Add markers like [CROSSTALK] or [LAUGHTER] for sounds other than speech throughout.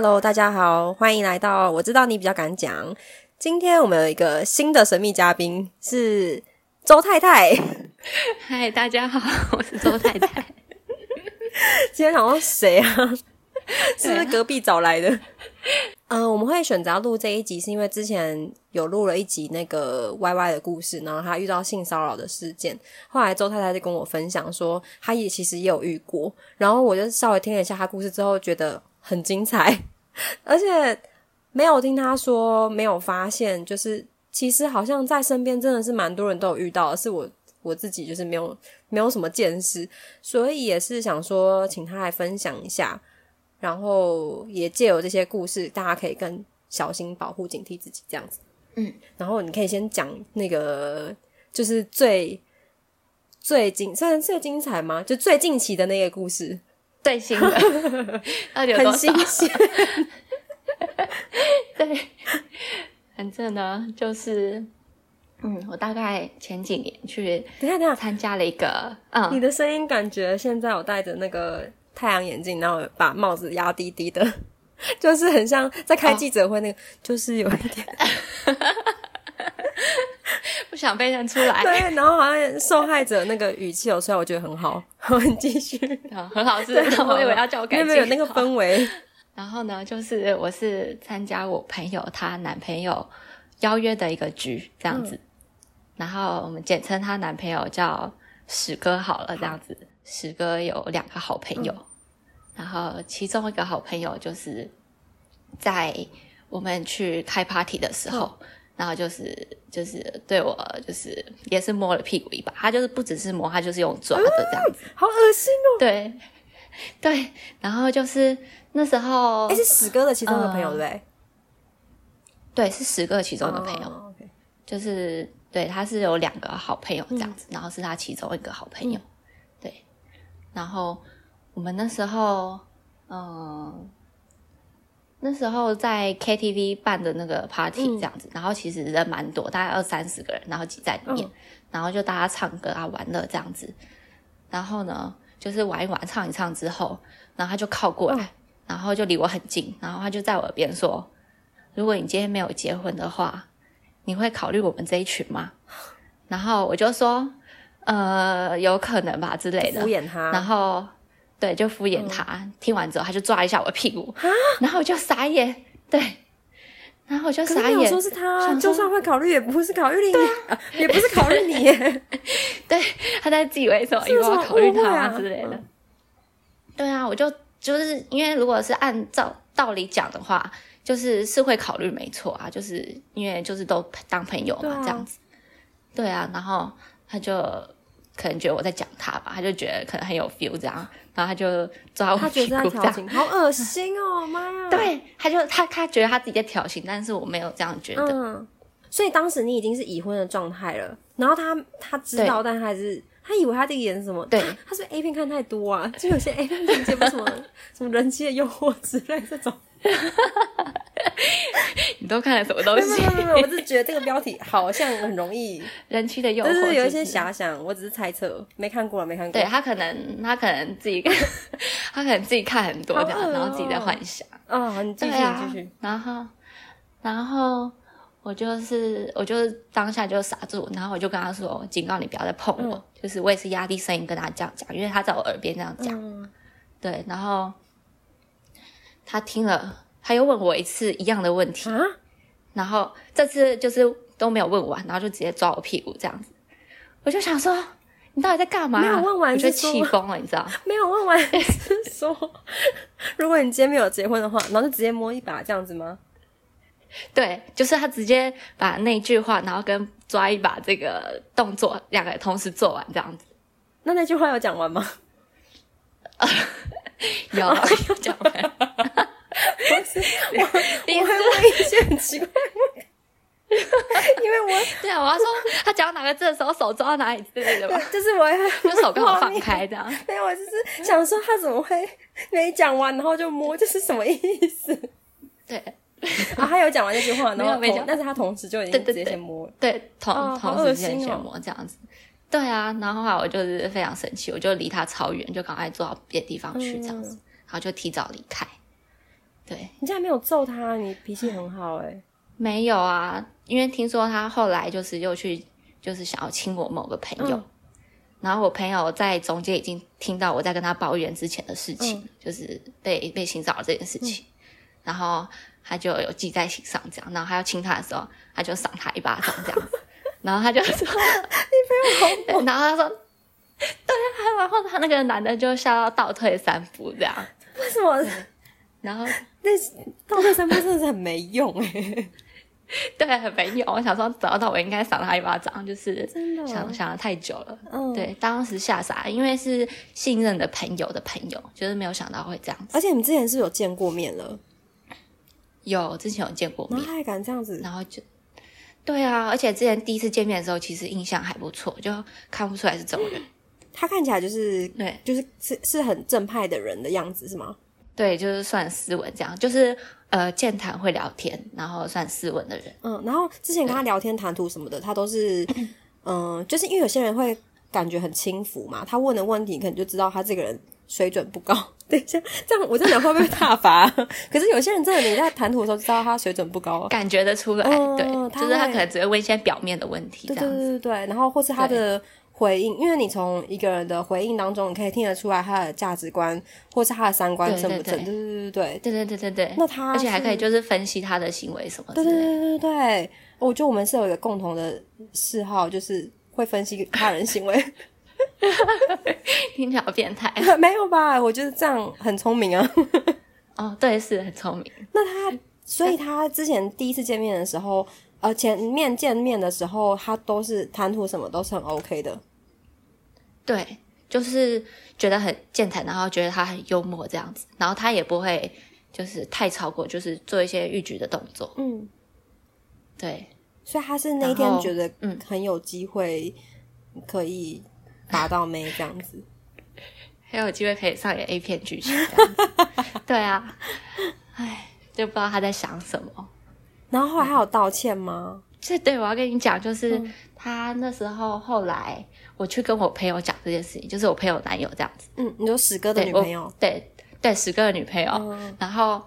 Hello，大家好，欢迎来到我知道你比较敢讲。今天我们有一个新的神秘嘉宾是周太太。嗨，大家好，[LAUGHS] 我是周太太。[LAUGHS] 今天想说谁 [LAUGHS] 啊？是不是隔壁找来的？嗯，我们会选择录这一集，是因为之前有录了一集那个 Y Y 的故事，然后他遇到性骚扰的事件。后来周太太就跟我分享说，他也其实也有遇过。然后我就稍微听了一下他故事之后，觉得很精彩，[LAUGHS] 而且没有听他说，没有发现，就是其实好像在身边真的是蛮多人都有遇到，是我我自己就是没有没有什么见识，所以也是想说，请他来分享一下。然后也借由这些故事，大家可以更小心保护、警惕自己这样子。嗯，然后你可以先讲那个，就是最最精，虽然最精彩吗？就最近期的那个故事，最新的，[LAUGHS] 很新鲜。[LAUGHS] 对，反正呢，就是嗯，我大概前几年去，等下等下。参加了一个，嗯，你的声音感觉现在我戴着那个。太阳眼镜，然后把帽子压低低的，[LAUGHS] 就是很像在开记者会那个，就是有一点 [LAUGHS] 不想被认出来。对，然后好像受害者那个语气有出来，我觉得很好。[LAUGHS] 我们继续，很好，是，我以为要叫我改，没有那个氛围。然后呢，就是我是参加我朋友她男朋友邀约的一个局，这样子。然后我们简称她男朋友叫史哥好了，这样子。史哥有两个好朋友。然后其中一个好朋友就是在我们去开 party 的时候，然后就是就是对我就是也是摸了屁股一把，他就是不只是摸，他就是用抓的这样子，好恶心哦。对对，然后就是那时候，哎，是史哥的其中一个朋友对不对？对，是十个其中的朋友，就是对，他是有两个好朋友这样子，然后是他其中一个好朋友，对，然后。我们那时候，嗯，那时候在 KTV 办的那个 party 这样子，然后其实人蛮多，大概二三十个人，然后挤在里面，然后就大家唱歌啊、玩乐这样子。然后呢，就是玩一玩、唱一唱之后，然后他就靠过来，然后就离我很近，然后他就在我耳边说：“如果你今天没有结婚的话，你会考虑我们这一群吗？” [LAUGHS] 然后我就说：“呃，有可能吧之类的。”敷衍他，然后。对，就敷衍他。听完之后，他就抓一下我的屁股，[LAUGHS] 然后我就傻眼。对，然后我就傻眼。说是他，就算会考虑，也不是考虑你，啊也不是考虑你。[LAUGHS] 对，他在自以为什么？因为我考虑他之类的。对啊，我就就是因为如果是按照道理讲的话，就是是会考虑没错啊，就是因为就是都当朋友嘛，这样子。对啊，然后他就可能觉得我在讲他吧，他就觉得可能很有 feel 这样。然后他就抓我屁股，这样好恶心哦，妈呀！[LAUGHS] 对，他就他他觉得他自己在挑衅，但是我没有这样觉得。嗯，所以当时你已经是已婚的状态了，然后他他知道，但还是他以为他在演什么？对，他是不是 A 片看太多啊，就有些 A 片情节不什么 [LAUGHS] 什么人妻的诱惑之类这种。[LAUGHS] 你都看了什么东西？没有没有没有，我只是觉得这个标题好像很容易 [LAUGHS] 人气的诱惑，就是有一些遐想。我只是猜测，没看过了，没看过。对他可能他可能自己 [LAUGHS] 他可能自己看很多这样，然后自己在幻想。哦，你继续继续。然后然后我就是我就是当下就傻住，然后我就跟他说：“警告你不要再碰我。”就是我也是压低声音跟他这样讲，因为他在我耳边这样讲。对，然后。他听了，他又问我一次一样的问题，然后这次就是都没有问完，然后就直接抓我屁股这样子。我就想说，你到底在干嘛？没有问完就气疯了，你知道？没有问完是 [LAUGHS] 说，[LAUGHS] 如果你今天没有结婚的话，然后就直接摸一把这样子吗？对，就是他直接把那句话，然后跟抓一把这个动作两个同时做完这样子。那那句话有讲完吗？[LAUGHS] [LAUGHS] 有有讲完，不是 [LAUGHS] 我，我会问一些很奇怪 [LAUGHS] 因为我对啊，我要说他讲哪个字的时候手抓到哪里之类的吧，就是我就手刚好放开这样，没有，我就是想说他怎么会没讲完然后就摸，这是什么意思？对。啊，他有讲完那句话，然后没讲，但是他同时就已经直接先摸，对，同同时先先摸这样子。对啊，然后后来我就是非常生气，我就离他超远，就赶快坐到别的地方去这样子，然后就提早离开。对，你竟然没有揍他，你脾气很好哎。没有啊，因为听说他后来就是又去，就是想要亲我某个朋友，然后我朋友在中间已经听到我在跟他抱怨之前的事情，就是被被性骚扰这件事情，然后他就有记在心上，这样，然后他要亲他的时候，他就赏他一巴掌这样子，然后他就说 [LAUGHS] 你不用然后他说对啊，然后他那个男的就笑到倒退三步这样，为什么？然后那倒退三步真的是很没用哎。[LAUGHS] 对，很没用。我想说，找到我应该赏他一巴掌，就是真的想想的太久了。嗯，对，当时吓傻，因为是信任的朋友的朋友，就是没有想到会这样子。而且你们之前是有见过面了？有，之前有见过面，他还敢这样子？然后就，对啊，而且之前第一次见面的时候，其实印象还不错，就看不出来是这种人。[GASPS] 他看起来就是对，就是是是很正派的人的样子，是吗？对，就是算斯文这样，就是呃，健谈会聊天，然后算斯文的人。嗯，然后之前跟他聊天谈吐什么的，他都是嗯，就是因为有些人会感觉很轻浮嘛，他问的问题可能就知道他这个人水准不高。等一下，这样我这样讲会不会大罚？[LAUGHS] 可是有些人真的你在谈吐的时候知道他水准不高，感觉得出来。对，就是他可能只会问一些表面的问题，对对对对，然后或是他的。回应，因为你从一个人的回应当中，你可以听得出来他的价值观，或是他的三观正不正。对对对对对对对对对。那他而且还可以就是分析他的行为什么。对对对对对。我觉得我们是有一个共同的嗜好，就是会分析他人行为。[LAUGHS] 听起来好变态。[LAUGHS] 没有吧？我觉得这样很聪明啊。哦，对，是很聪明。那他，所以他之前第一次见面的时候，呃，前面见面的时候，他都是谈吐什么都是很 OK 的。对，就是觉得很健谈，然后觉得他很幽默这样子，然后他也不会就是太超过，就是做一些欲举的动作。嗯，对，所以他是那天觉得嗯很有机会可以达到妹这样子，[LAUGHS] 很有机会可以上演 A 片剧情。对啊，唉，就不知道他在想什么。然后后来还有道歉吗？这对我要跟你讲，就是他那时候后来。我去跟我朋友讲这件事情，就是我朋友男友这样子。嗯，你说史哥的女朋友？对对，史哥的女朋友。然后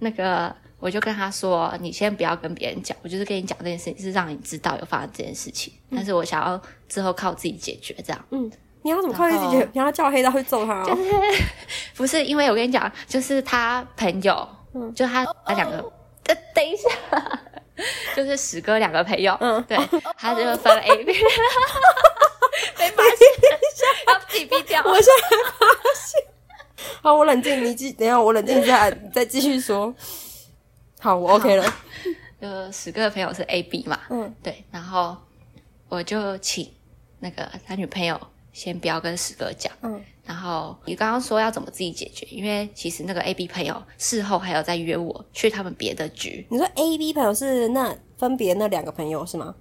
那个我就跟他说：“你先不要跟别人讲，我就是跟你讲这件事情，是让你知道有发生这件事情。但是我想要之后靠自己解决，这样。”嗯，你要怎么靠自己解决？你要叫黑道去揍他？就是 [LAUGHS] 不是因为我跟你讲，就是他朋友，嗯，就他他两个。等等一下，[LAUGHS] 就是史哥两个朋友，嗯，对，他就分 A B。[LAUGHS] 被发现，要自己逼掉。我现在发现，好，我冷静，你继，等下我冷静一下，你再继续说。好，我 OK 了。[LAUGHS] 就十个朋友是 A B 嘛，嗯，对，然后我就请那个他女朋友先不要跟十个讲，嗯，然后你刚刚说要怎么自己解决，因为其实那个 A B 朋友事后还有在约我去他们别的局。你说 A B 朋友是那分别那两个朋友是吗？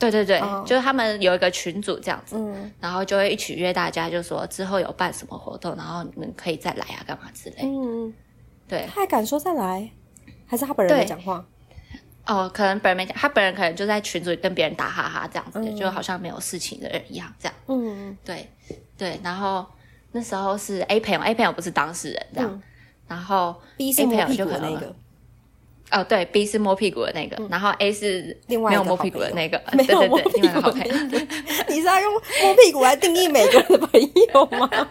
对对对，就是他们有一个群组这样子，嗯然后就会一起约大家，就说之后有办什么活动，然后你们可以再来啊，干嘛之类。嗯，对。他还敢说再来？还是他本人没讲话？哦，可能本人没讲，他本人可能就在群组里跟别人打哈哈这样子，就好像没有事情的人一样这样。嗯，对对。然后那时候是 A 朋友，A 朋友不是当事人这样，然后 B 是摸屁股的那个。哦，对，B 是摸屁股的那个，然后 A 是另外没有摸屁股的那个，没有摸屁股的那个。你是要用摸屁股来定义每个人的朋友吗？[LAUGHS]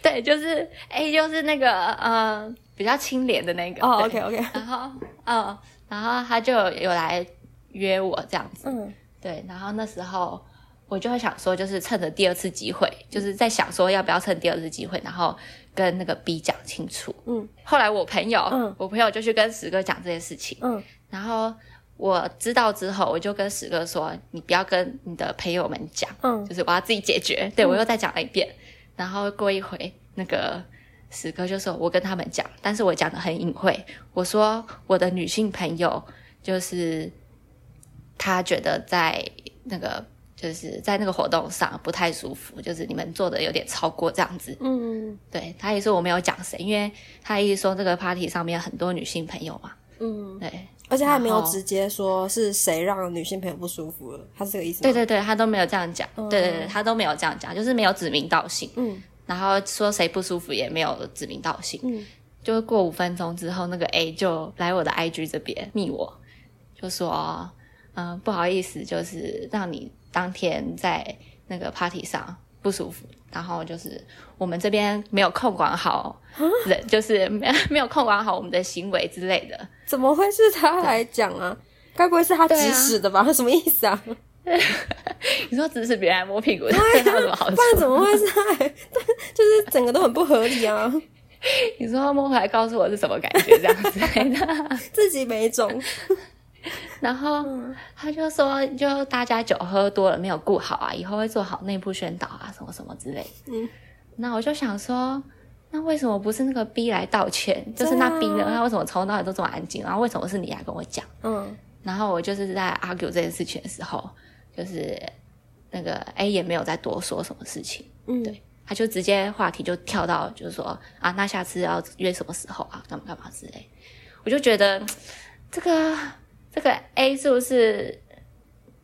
对，就是 A 就是那个呃比较清廉的那个。哦，OK OK。然后嗯，然后他就有来约我这样子。嗯，对，然后那时候。我就会想说，就是趁着第二次机会，就是在想说要不要趁第二次机会，然后跟那个 B 讲清楚。嗯，后来我朋友，嗯，我朋友就去跟石哥讲这件事情。嗯，然后我知道之后，我就跟史哥说：“你不要跟你的朋友们讲，嗯，就是我要自己解决。”对我又再讲了一遍。然后过一回，那个史哥就说：“我跟他们讲，但是我讲的很隐晦。我说我的女性朋友就是她觉得在那个。”就是在那个活动上不太舒服，就是你们做的有点超过这样子。嗯，对他也说我没有讲谁，因为他一直说这个 party 上面很多女性朋友嘛。嗯，对，而且他也没有直接说是谁让女性朋友不舒服了，他是这个意思。对对对，他都没有这样讲。对对对，他都没有这样讲，就是没有指名道姓。嗯，然后说谁不舒服也没有指名道姓。嗯，就过五分钟之后，那个 A 就来我的 IG 这边密我，就说，嗯，不好意思，就是让你当天在那个 party 上不舒服，然后就是我们这边没有控管好人，就是没 [LAUGHS] 没有控管好我们的行为之类的。怎么会是他来讲啊？该不会是他指使的吧？他什么意思啊？[LAUGHS] 你说指使别人摸屁股，对他有什么好处？不然怎么会是他？[LAUGHS] 就是整个都很不合理啊！你说摸回来告诉我是什么感觉？这样子的，自己没种。[LAUGHS] 然后他就说，就大家酒喝多了没有顾好啊，以后会做好内部宣导啊，什么什么之类。嗯，那我就想说，那为什么不是那个 B 来道歉？就是那 B 呢？他为什么从头到尾都这么安静？然后为什么是你来跟我讲？嗯，然后我就是在 argue 这件事情的时候。就是那个 A 也没有再多说什么事情，嗯，对，他就直接话题就跳到就是说啊，那下次要约什么时候啊，干嘛干嘛之类，我就觉得这个这个 A 是不是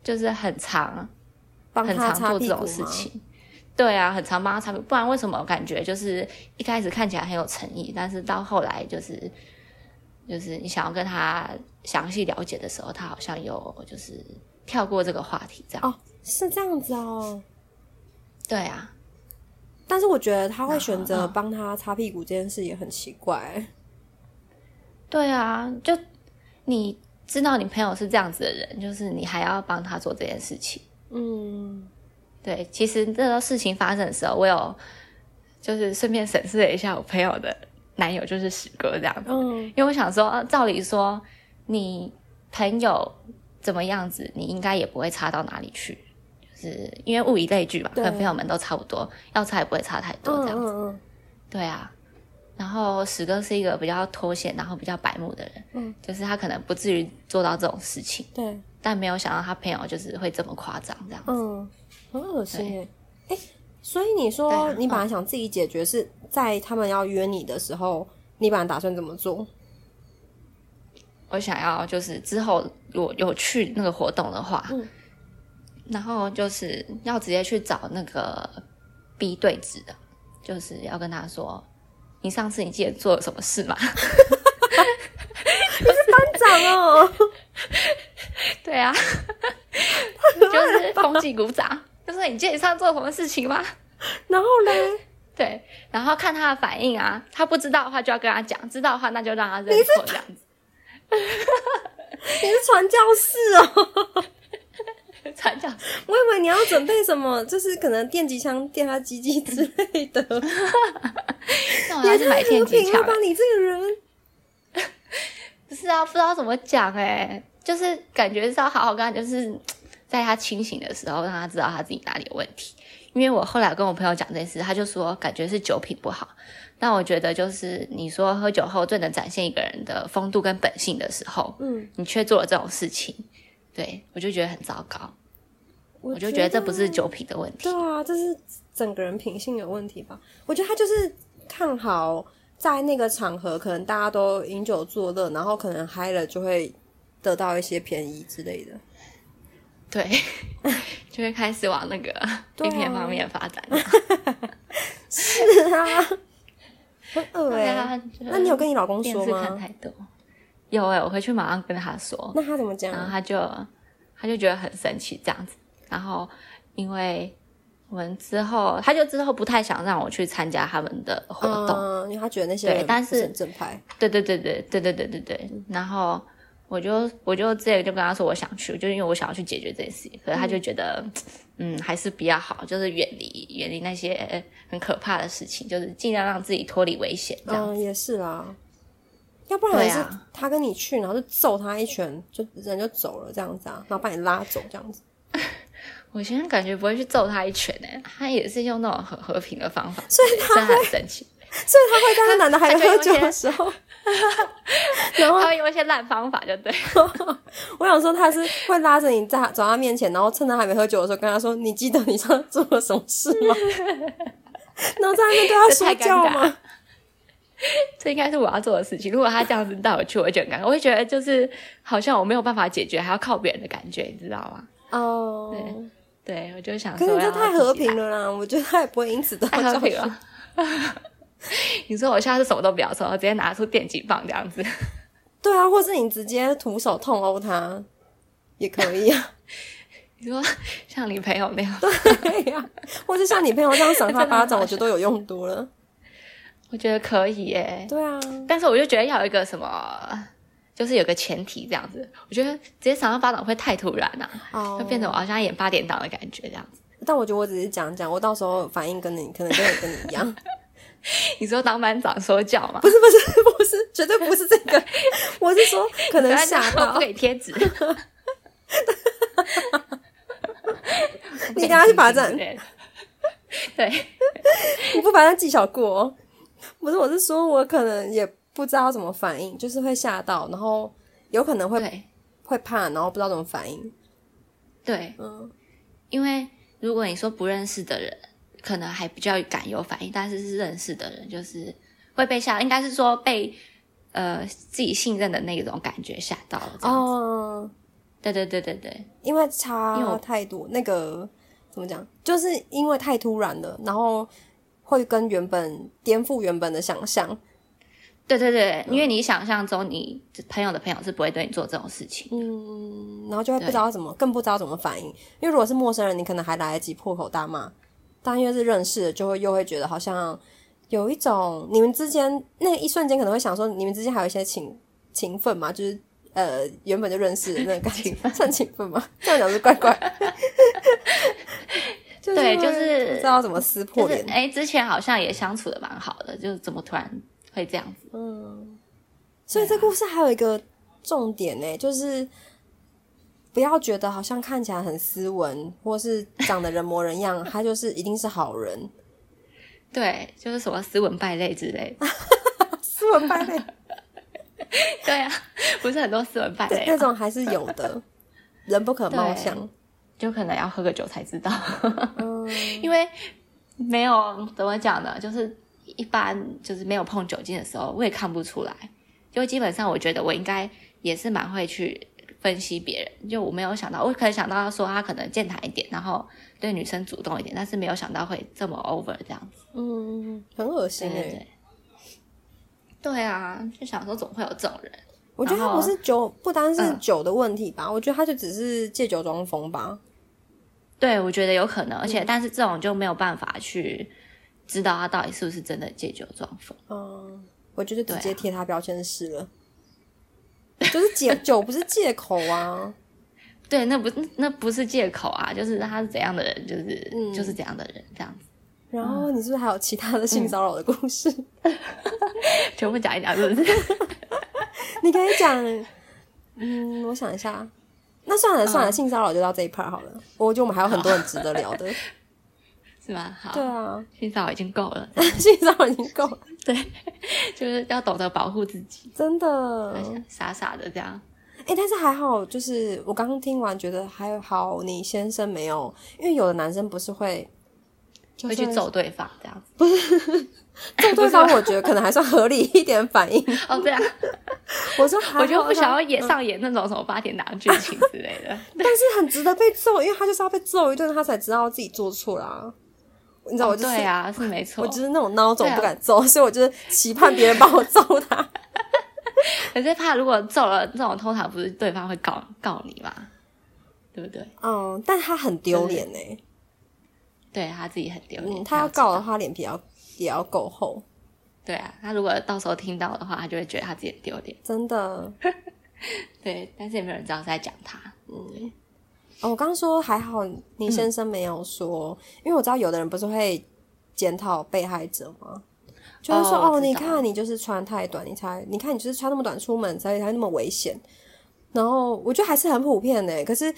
就是很长很常做这种事情？对啊，很常帮他擦屁股，不然为什么感觉就是一开始看起来很有诚意，但是到后来就是就是你想要跟他详细了解的时候，他好像有就是。跳过这个话题，这样哦，是这样子哦，对啊，但是我觉得他会选择帮他擦屁股这件事也很奇怪。对啊，就你知道你朋友是这样子的人，就是你还要帮他做这件事情。嗯，对，其实这个事情发生的时候，我有就是顺便审视了一下我朋友的男友，就是史哥这样子。嗯，因为我想说，照理说你朋友。怎么样子，你应该也不会差到哪里去，就是因为物以类聚嘛，跟朋友们都差不多，要差也不会差太多这样子。对啊，然后史哥是一个比较脱线，然后比较白目的人，嗯，就是他可能不至于做到这种事情，对，但没有想到他朋友就是会这么夸张这样子，嗯，很恶心哎，所以你说你本来想自己解决，是在他们要约你的时候，你本来打算怎么做？我想要就是之后有有去那个活动的话，然后就是要直接去找那个 B 对子的，就是要跟他说：“你上次你记得做了什么事吗？”你 [LAUGHS] 是班长哦，[LAUGHS] 对啊，就是风纪鼓掌，就是你记得你上次做什么事情吗？然后嘞，对，然后看他的反应啊，他不知道的话就要跟他讲，知道的话那就让他认错这样子。[LAUGHS] 你是传教士哦，[LAUGHS] 传教。我以为你要准备什么，就是可能电击枪电他鸡鸡之类的。[LAUGHS] 那我要去买电击枪。吧，你这个人，不是啊，不知道怎么讲哎，就是感觉是要好好跟他，就是在他清醒的时候，让他知道他自己哪里有问题。因为我后来跟我朋友讲这件事，他就说感觉是酒品不好。但我觉得，就是你说喝酒后最能展现一个人的风度跟本性的时候，嗯，你却做了这种事情，对我就觉得很糟糕。我就觉得这不是酒品的问题，对啊，这是整个人品性有问题吧？我觉得他就是看好在那个场合，可能大家都饮酒作乐，然后可能嗨了就会得到一些便宜之类的。对，[LAUGHS] 就会开始往那个一片方面发展。[LAUGHS] 是啊。很恶哎，那你有跟你老公说吗？看太多，有哎，我回去马上跟他说。那他怎么讲？然后他就他就觉得很生气这样子。然后因为我们之后，他就之后不太想让我去参加他们的活动，因为他觉得那些对但是正派。对对对对对对对对对。然后我就我就这个就跟他说我想去，就因为我想要去解决这件事情。可是他就觉得。嗯，还是比较好，就是远离远离那些很可怕的事情，就是尽量让自己脱离危险。嗯，也是啦，要不然也是他跟你去，然后就揍他一拳，就人就走了这样子啊，然后把你拉走这样子。[LAUGHS] 我现在感觉不会去揍他一拳诶，他也是用那种很和平的方法，所以他很生气。[LAUGHS] 所以他会在那男的还没喝酒的时候，[LAUGHS] 然后他会用一些烂方法，就对。[LAUGHS] 我想说他是会拉着你在走他面前，然后趁他还没喝酒的时候跟他说：“你记得你上次做了什么事吗？” [LAUGHS] 然后在那边对他说教吗？这应该是我要做的事情。如果他这样子带我去，我会觉得尴尬。我会觉得就是好像我没有办法解决，还要靠别人的感觉，你知道吗？哦，对，对我就想，可是这太和平了啦。我觉得他也不会因此得到教训。[LAUGHS] 你说我下次什么都不要说，直接拿出电击棒这样子。对啊，或是你直接徒手痛殴他也可以啊。[LAUGHS] 你说像你朋友那样，[LAUGHS] 对呀、或是像你朋友这样赏他巴掌，我觉得都有用多了。我觉得可以耶。对啊，但是我就觉得要有一个什么，就是有个前提这样子。我觉得直接赏他巴掌会太突然了、哦会变成我好像演八点档的感觉这样子。但我觉得我只是讲讲，我到时候反应跟你可能跟跟你一样。你说当班长说教吗？不是不是不是，绝对不是这个。[LAUGHS] 我是说，可能吓到不给贴纸。[LAUGHS] 你等下去罚站，对，[LAUGHS] 你不把它技巧过、哦。不是，我是说我可能也不知道怎么反应，就是会吓到，然后有可能会会怕，然后不知道怎么反应。对，嗯，因为如果你说不认识的人，可能还比较敢有反应，但是是认识的人，就是会被吓，应该是说被呃自己信任的那种感觉吓到了。哦，哦，对对对对对，因为因为太多，那个怎么讲？就是因为太突然了，然后会跟原本颠覆原本的想象。对对对，因为你想象中你朋友的朋友是不会对你做这种事情。嗯，然后就会不知道怎么，更不知道怎么反应。因为如果是陌生人，你可能还来得及破口大骂，但因为是认识的，就会又会觉得好像有一种你们之间那一瞬间可能会想说，你们之间还有一些情情分嘛，就是呃原本就认识的那个感情，算情分吗？[LAUGHS] 这样讲是怪怪。[LAUGHS] 就对就是不知道怎么撕破脸。就是哎，之前好像也相处的蛮好的，就是怎么突然会这样子？嗯，所以这故事还有一个重点呢，就是不要觉得好像看起来很斯文，或是长得人模人样，他就是一定是好人。[LAUGHS] 对，就是什么斯文败类之类的。[LAUGHS] 斯文败类 [LAUGHS] 对啊，不是很多斯文败类吗那种还是有的，人不可貌相。就可能要喝个酒才知道，嗯，因为没有怎么讲呢，就是一般就是没有碰酒精的时候，我也看不出来。就基本上，我觉得我应该也是蛮会去分析别人。就我没有想到，我可能想到他说他可能健谈一点，然后对女生主动一点，但是没有想到会这么 over 这样子。嗯，很恶心哎、对对对。对啊，就想说怎么会有这种人？我觉得他不是酒，不单是嗯酒的问题吧，我觉得他就只是借酒装疯吧。对，我觉得有可能，而嗯且、但是这种就没有办法去知道他到底是不是真的借酒装疯。嗯，我觉得直接贴他标签是了，就是借酒不是借口啊。[LAUGHS] 对，那不那不是借口啊，就是他是怎样的人，就是、嗯就是怎样的人，这样子，然后你是不是还有其他的性骚扰的故事？全部讲一讲，是不是？[LAUGHS] 你可以讲，嗯，我想一下。那算了算了，性骚扰就到这一 part 好了。我觉得我们还有很多很值得聊的。是吗？好，对啊，性骚扰已经够了，[LAUGHS] 性骚扰已经够了，[LAUGHS] 对，[LAUGHS] 就是要懂得保护自己，真的。傻傻的这样。哎、但是还好，就是我刚刚听完觉得还好，你先生没有，因为有的男生不是会。会去揍对方这样子揍对方，我觉得可能还算合理一点反应。哦，这样，我说，我就不想要演嗯上演那种什么八点档剧情之类的。但是很值得被揍，因为他就是要被揍一顿，他才知道自己做错啦。你知道，我就是、对啊，是没错我。就是那种孬种不敢揍，所以我就是期盼别人帮我揍他。[LAUGHS] 可是怕如果揍了这种，通常不是对方会告告你嘛，对不对？嗯，但他很丢脸呢。对他自己很丢脸。嗯，他要告的话，脸皮要也要够厚，对啊，他如果到时候听到的话，他就会觉得他自己很丢脸。真的。[LAUGHS] 对，但是也没有人知道是在讲他。哦，我刚刚说还好，你先生没有说，因为我知道有的人不是会检讨被害者吗？就是说，哦，你看你就是穿太短，你才你看你就是穿那么短出门，所以才那么危险。然后我觉得还是很普遍的，可是，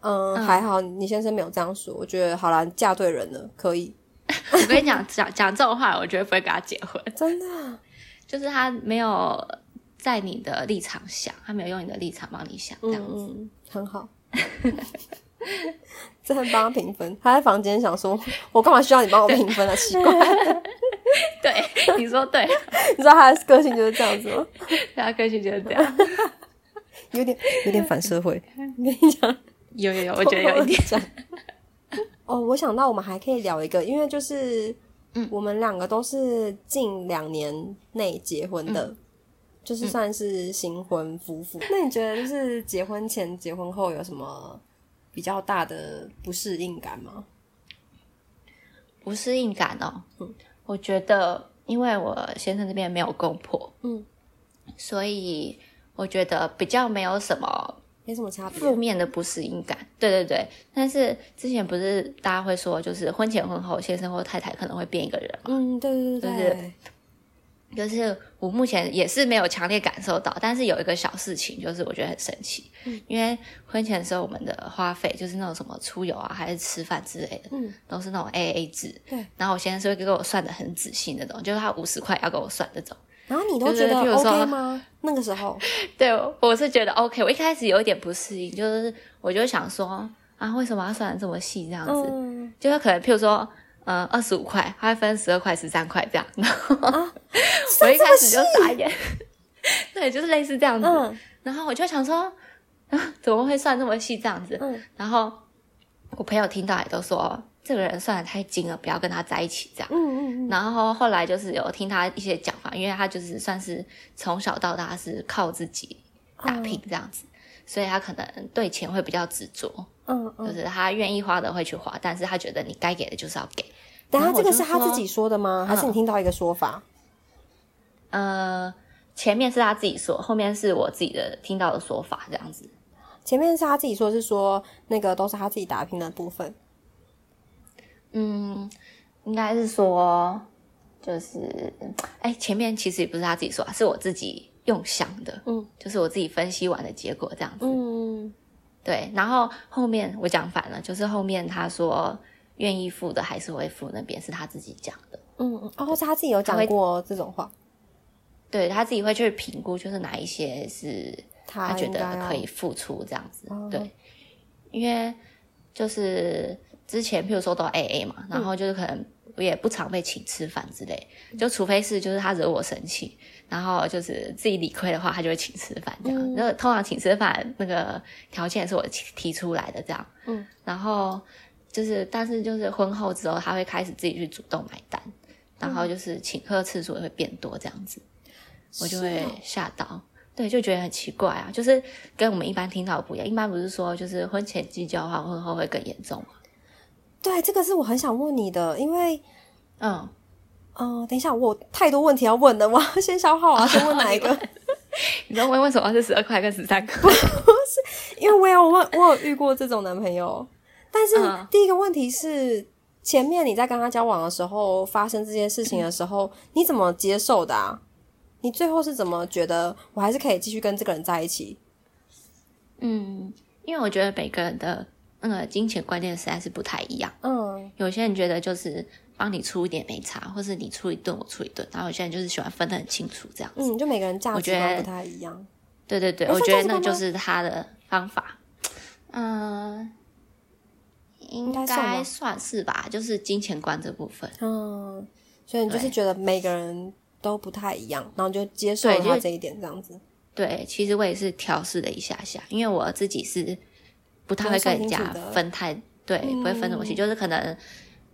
嗯，还好你先生没有这样说，我觉得好啦，嫁对人了，可以，[LAUGHS] 我跟你讲，讲讲这种话，我绝对不会跟他结婚。[LAUGHS] 真的。[LAUGHS] 就是他没有在你的立场想，他没有用你的立场帮你想，这样子。嗯，很好。[LAUGHS] 真的帮他评分，他在房间想说：“我干嘛需要你帮我评分啊？奇怪，[LAUGHS] 对，你说对，[LAUGHS] 你知道他的个性就是这样子吗？他个性就是这样。有点有点反社会。我跟你讲，有有有，我觉得有一点。点。哦，我想到我们还可以聊一个，因为就是嗯，我们两个都是近两年内结婚的，就是算是新婚夫妇。那你觉得就是结婚前、结婚后有什么比较大的不适应感吗？不适应感哦，嗯，我觉得因为我先生这边没有公婆，嗯，所以我觉得比较没有什么。没什么差别，负面的不适应感，对对对。但是之前不是大家会说，就是婚前婚后，先生或太太可能会变一个人嘛？嗯，对对对对。就是我目前也是没有强烈感受到，但是有一个小事情，就是我觉得很神奇。嗯。因为婚前的时候，我们的花费就是那种什么出游啊，还是吃饭之类的，嗯，都是那种 A A 制。对。然后我先生是会给我算的很仔细那种，就是他五十块要给我算那种。然后你都觉得 OK 吗？那个时候，[LAUGHS] 对，我是觉得 OK。我一开始有一点不适应，就是我就想说啊，为什么要算的这么细这样子？就是可能譬如说，呃，二十五块，它会分十二块、十三块这样。然后 [LAUGHS] 我一开始就傻眼，对，就是类似这样子。然后我就想说，啊，怎么会算那么细这样子？然后我朋友听到也都说。这个人算的太精了，不要跟他在一起这样。嗯嗯嗯。然后后来就是有听他一些讲法，因为他就是算是从小到大是靠自己打拼这样子，所以他可能对钱会比较执着。嗯嗯。就是他愿意花的会去花，但是他觉得你该给的就是要给。但他这个是他自己说的吗？还是你听到一个说法？呃，前面是他自己说，后面是我自己的听到的说法这样子。前面是他自己说，是说那个都是他自己打拼的部分。嗯，应该是说，就是，哎，前面其实也不是他自己说，是我自己用想的，嗯，就是我自己分析完的结果这样子，嗯，对，然后后面我讲反了，就是后面他说愿意付的还是会付，那边是他自己讲的，嗯嗯，哦，是他自己有讲过这种话，对他自己会去评估，就是哪一些是他觉得可以付出这样子，对，因为就是。之前譬如说都 A A 嘛，然后就是可能我也不常被请吃饭之类，就除非是就是他惹我生气，然后就是自己理亏的话，他就会请吃饭这样。那通常请吃饭那个条件是我提出来的这样。嗯，然后就是但是就是婚后之后，他会开始自己去主动买单，然后就是请客次数也会变多这样子，我就会吓到，对，就觉得很奇怪啊，就是跟我们一般听到不一样，一般不是说就是婚前计较的话，婚后会更严重吗？对，这个是我很想问你的，因为，嗯，嗯，等一下，我太多问题要问了，我要先消化，我要先问哪一个？[LAUGHS] 你知道问为什么是十二块跟十三块？不是，因为我有问，我有遇过这种男朋友，但是第一个问题是，前面你在跟他交往的时候发生这件事情的时候，你怎么接受的啊？你最后是怎么觉得我还是可以继续跟这个人在一起？嗯，因为我觉得每个人的。那个金钱观念实在是不太一样。嗯，有些人觉得就是帮你出一点没差，或是你出一顿我出一顿，然后有些人就是喜欢分得很清楚这样子。嗯，就每个人价值观不太一样。对对对，我觉得那就是他的方法。嗯，应该算是吧，就是金钱观这部分。嗯，所以你就是觉得每个人都不太一样，然后就接受他这一点这样子。对，其实我也是调试了一下下，因为我自己是。不太会跟人家分太对，不会分东西，就是可能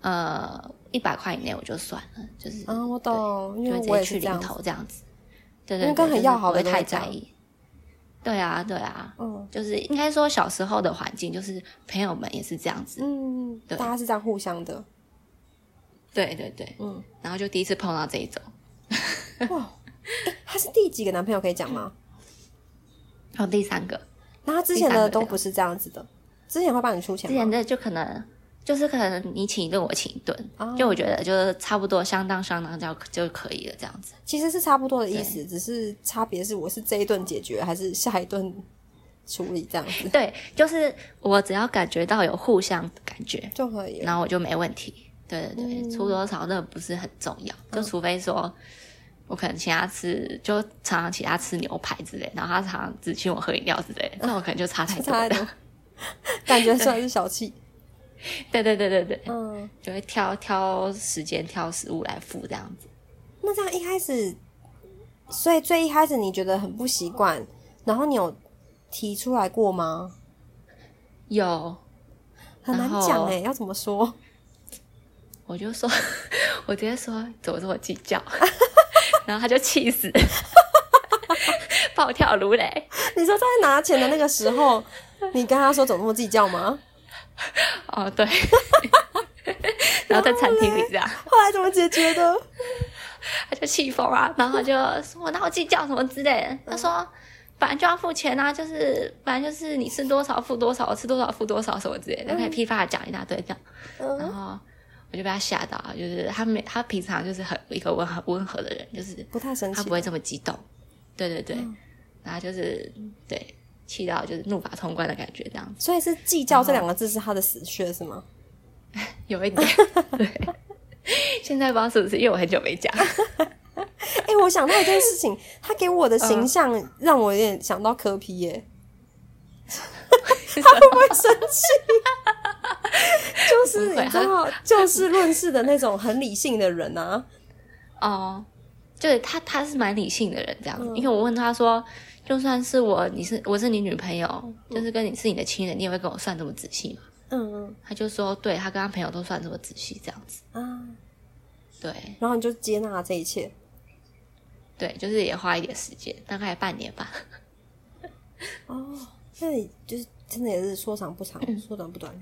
呃一百块以内我就算了，就是啊我懂，因为我也去零头这样子，对对，跟很要好的太在意。对啊对啊，嗯，就是应该说小时候的环境，就是朋友们也是这样子，嗯，大家是这样互相的，对对对，嗯，然后就第一次碰到这一种，哇，他是第几个男朋友可以讲吗？哦，第三个。那他之前的都不是这样子的，之前会帮你出钱。之前的就可能就是可能你请一顿，我请一顿，就我觉得就是差不多相当相当就就可以了这样子。其实是差不多的意思，只是差别是我是这一顿解决，还是下一顿处理这样子。[LAUGHS] 对，就是我只要感觉到有互相感觉就可以，然后我就没问题。对对对，出多少那不是很重要，就除非说。我可能请他吃，就常常请他吃牛排之类，然后他常常只请我喝饮料之类，那我可能就差太多了，[LAUGHS] 感觉算是小气。[LAUGHS] 对对对对对，嗯，就会挑挑时间、挑食物来付这样子。那这样一开始，所以最一开始你觉得很不习惯，然后你有提出来过吗？有，很难讲哎，要怎么说？我就说，[LAUGHS] 我直接说怎么这么计较，[LAUGHS] 然后他就气死，暴跳如雷。你说在拿钱的那个时候，你跟他说怎么那么计较吗？[LAUGHS] 哦，对。[LAUGHS] 然后在餐厅里这样，[LAUGHS] 后来怎么解决的？他就气疯啊，然后就说：“我哪有计较什么之类的。”他说：“反正就要付钱啊，就是反正就是你吃多少付多少，我吃多少付多少什么之类的，可以批发的讲一大堆这样。”然后我就被他吓到，就是他没他平常就是很一个温和温和的人，就是不太生气，他不会这么激动。对对对，然后就是对气到就是怒发冲冠的感觉这样。所以是计较这两个字是他的死穴是吗？[LAUGHS] 有一点，对。现在不知道是不是因为我很久没讲。[LAUGHS] 哎，我想到一件事情，他给我的形象让我有点想到柯皮耶。[LAUGHS] 他会不会生气？就是你知道，就事论事的那种很理性的人啊。哦，就是他，他是蛮理性的人，这样子。因为我问他说，就算是我，你是我是你女朋友，就是跟你是你的亲人，你也会跟我算这么仔细吗？嗯嗯，他就说，对他跟他朋友都算这么仔细，这样子啊，对，然后你就接纳这一切，对，就是也花一点时间，大概半年吧。[LAUGHS] 哦，那你就是真的也是说长不长，说短不短。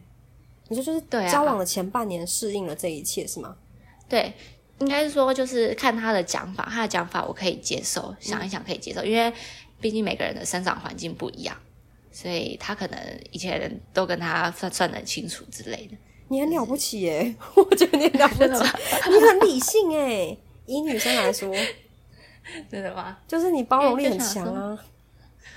你说就是交往的前半年适应了这一切是吗？对，应该是说就是看他的讲法，他的讲法我可以接受，想一想可以接受，因为毕竟每个人的生长环境不一样。所以他可能以前都跟他算算得清楚之类的。你很了不起耶，[LAUGHS] 我觉得你了不起，你很理性哎。以女生来说，[LAUGHS] 真的吗？就是你包容力很强啊。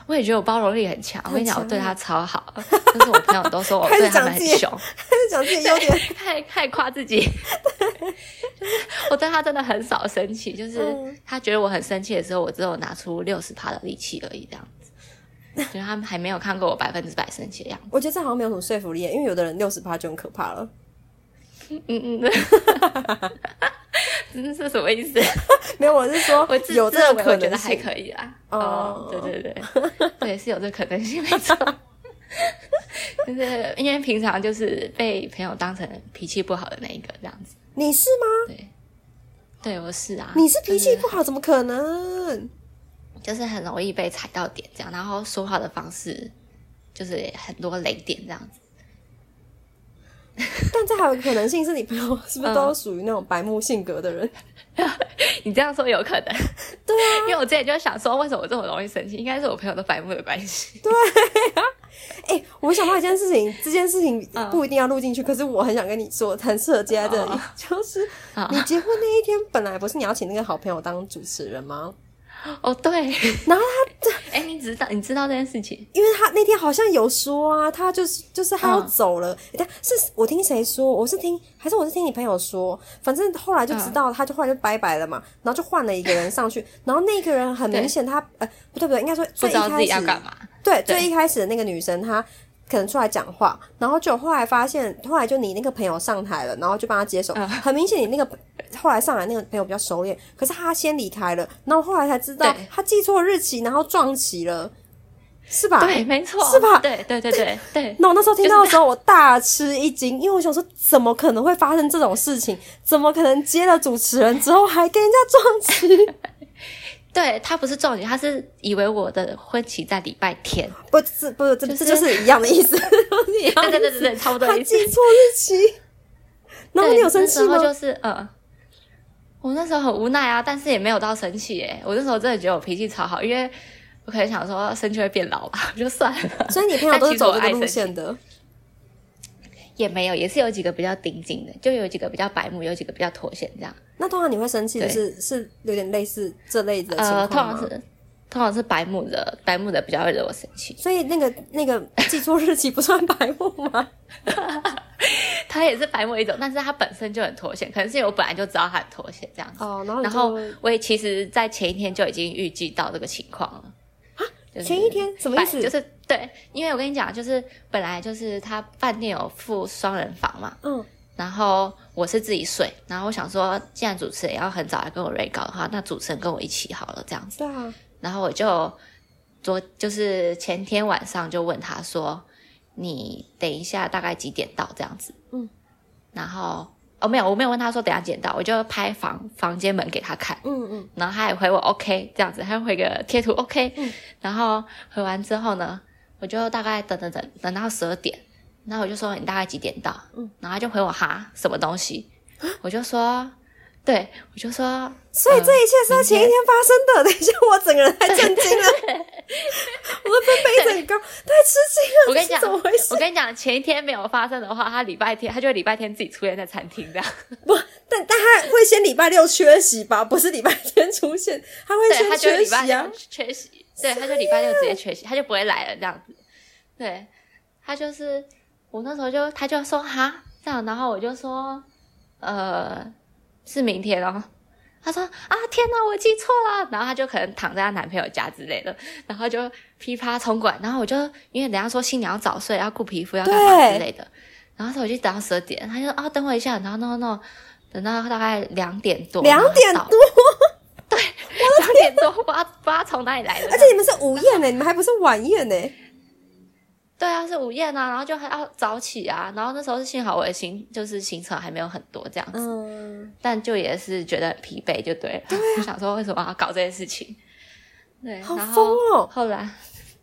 我也觉得我包容力很强。我跟你讲，我对他超好，但是我朋友都说我对他们很凶，开始讲自己优点，太太夸自己。就是我对他真的很少生气，就是他觉得我很生气的时候，我只有拿出六十趴的力气而已，这样子。[LAUGHS] 觉得他们还没有看过我百分之百生气的样子。我觉得这好像没有什么说服力，因为有的人六十趴就很可怕了。嗯嗯嗯，这 [LAUGHS] [LAUGHS] 是什么意思？[LAUGHS] 没有，我是说 [LAUGHS] 我有这个可能还可以啦。哦，对对对，对是有这可能性，没错。就是因为平常就是被朋友当成脾气不好的那一个这样子。你是吗？对，对我是啊。你是脾气不好，怎么可能？就是很容易被踩到点，这样，然后说话的方式就是很多雷点这样子。[LAUGHS] 但这还有可能性是你朋友是不是都属于那种白目性格的人？[LAUGHS] 你这样说有可能，对啊，因为我之前就想说，为什么我这么容易生气？应该是我朋友的白目的关系。对啊，[LAUGHS] 哎，我想到一件事情，这件事情不一定要录进去，可是我很想跟你说，很适合接在这里，就是你结婚那一天，本来不是你要请那个好朋友当主持人吗？哦，对，然后他，[LAUGHS] 哎，你知道，你知道这件事情，因为他那天好像有说啊，他就是就是他要走了，但是我听谁说？我是听还是我是听你朋友说？反正后来就知道，他就后来就拜拜了嘛，然后就换了一个人上去，然后那个人很明显，他呃不对不对，应该说最一开始对。最一开始的那个女生她。可能出来讲话，然后就后来发现，后来就你那个朋友上台了，然后就帮他接手。很明显，你那个后来上来那个朋友比较熟练，可是他先离开了，然后后来才知道他记错日期，然后撞齐了，是吧？对，没错，是吧？对对对对对。那我那时候听到的时候，我大吃一惊，因为我想说，怎么可能会发生这种事情？怎么可能接了主持人之后还跟人家撞齐？对他不是重点，他是以为我的婚期在礼拜天，不是不是，这这就是一样的意思，对对对对，[LAUGHS] 差不多。他记错日期，然后你有生气吗？就是呃，我那时候很无奈啊，但是也没有到生气诶。我那时候真的觉得我脾气超好，因为我可能想说生气会变老吧，[LAUGHS] 就算了。所以你朋友都是走这个路线的。也没有，也是有几个比较顶紧的，就有几个比较白目，有几个比较妥协这样。那通常你会生气的是是有点类似这类的情况吗？通常是通常是白目的，白目的比较会惹我生气。所以那个那个记错日期不算白目吗？[LAUGHS] 他也是白目一种，但是他本身就很脱线，可能是因为我本来就知道他很脱线这样子。哦，然后然后我也其实在前一天就已经预计到这个情况了。前一天什么意思？就是对，因为我跟你讲，就是本来就是他饭店有付双人房嘛，嗯，然后我是自己睡，然后我想说，既然主持人要很早来跟我 re 稿的话，那主持人跟我一起好了，这样子。对啊。然后我就昨就是前天晚上就问他说：“你等一下大概几点到？”这样子。嗯。然后哦，没有，我没有问他说等下捡到，我就拍房房间门给他看，嗯嗯，然后他也回我 OK 这样子，他回个贴图 OK，嗯。然后回完之后呢，我就大概等等等等到十二点，然后我就说你大概几点到？嗯，然后他就回我哈什么东西，我就说，对我就说，所以这一切是在前一天发生的。[LAUGHS] 等一下，我整个人太震惊了，[LAUGHS] 我的分贝一整高，太吃惊了。我跟你讲怎么回事我？跟你讲，前一天没有发生的话，他礼拜天他就会礼拜天自己出现在餐厅这样，不，但但他会先礼拜六缺席吧？不是礼拜天出现，他会先缺席啊六。缺席，对，他就礼拜六直接缺席，他就不会来了这样子。对，他就是我那时候就他就说哈这样，然后我就说呃是明天哦。他说啊天哪，我记错了，然后他就可能躺在她男朋友家之类的，然后就噼啪冲过来，然后我就因为等一下说新娘要早睡，要顾皮肤，要干嘛之类的，然后说我就等到十二点，他就说啊等我一下，然后 no no，等到大概两点多，两点多，对两点多，不知道不知道从哪里来的，而且你们是午宴呢，你们还不是晚宴呢。对啊，是午宴啊，然后就还要早起啊，然后那时候是幸好我的行就是行程还没有很多这样子，嗯，但就也是觉得很疲惫，就对了。我想说为什么要搞这件事情？对，好疯哦后来，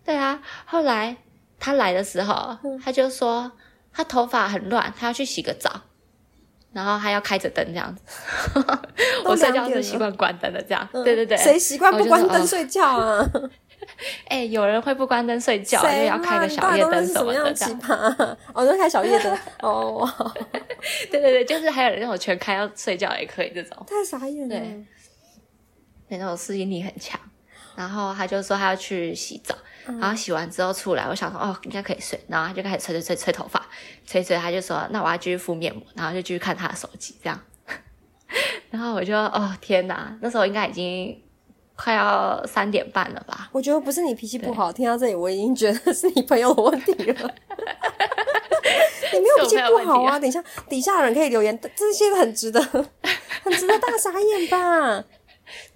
对啊，后来他来的时候，嗯他就说他头发很乱，他要去洗个澡。然后还要开着灯这样子，[LAUGHS] 我睡觉是习惯关灯的这样，对对对，谁习惯不关灯睡觉啊？[LAUGHS] [LAUGHS] 哎、有人会不关灯睡觉，就谁要开个小夜灯什么的。奇葩啊？[LAUGHS] 哦，就开小夜灯 [LAUGHS] 哦，对对对，就是还有人那种全开要睡觉也可以这种，太傻眼了。对那种适应力很强。然后他就说他要去洗澡，然后洗完之后出来，我想说哦应该可以睡，然后他就开始吹吹吹吹头发，吹吹他就说那我要继续敷面膜，然后就继续看他的手机这样。然后我就哦天哪，那时候应该已经快要三点半了吧？我觉得不是你脾气不好，听到这里我已经觉得是你朋友的问题了。[LAUGHS] 你没有脾气不好啊！等一下，底下的人可以留言，这些很值得，[LAUGHS] 很值得大傻眼吧？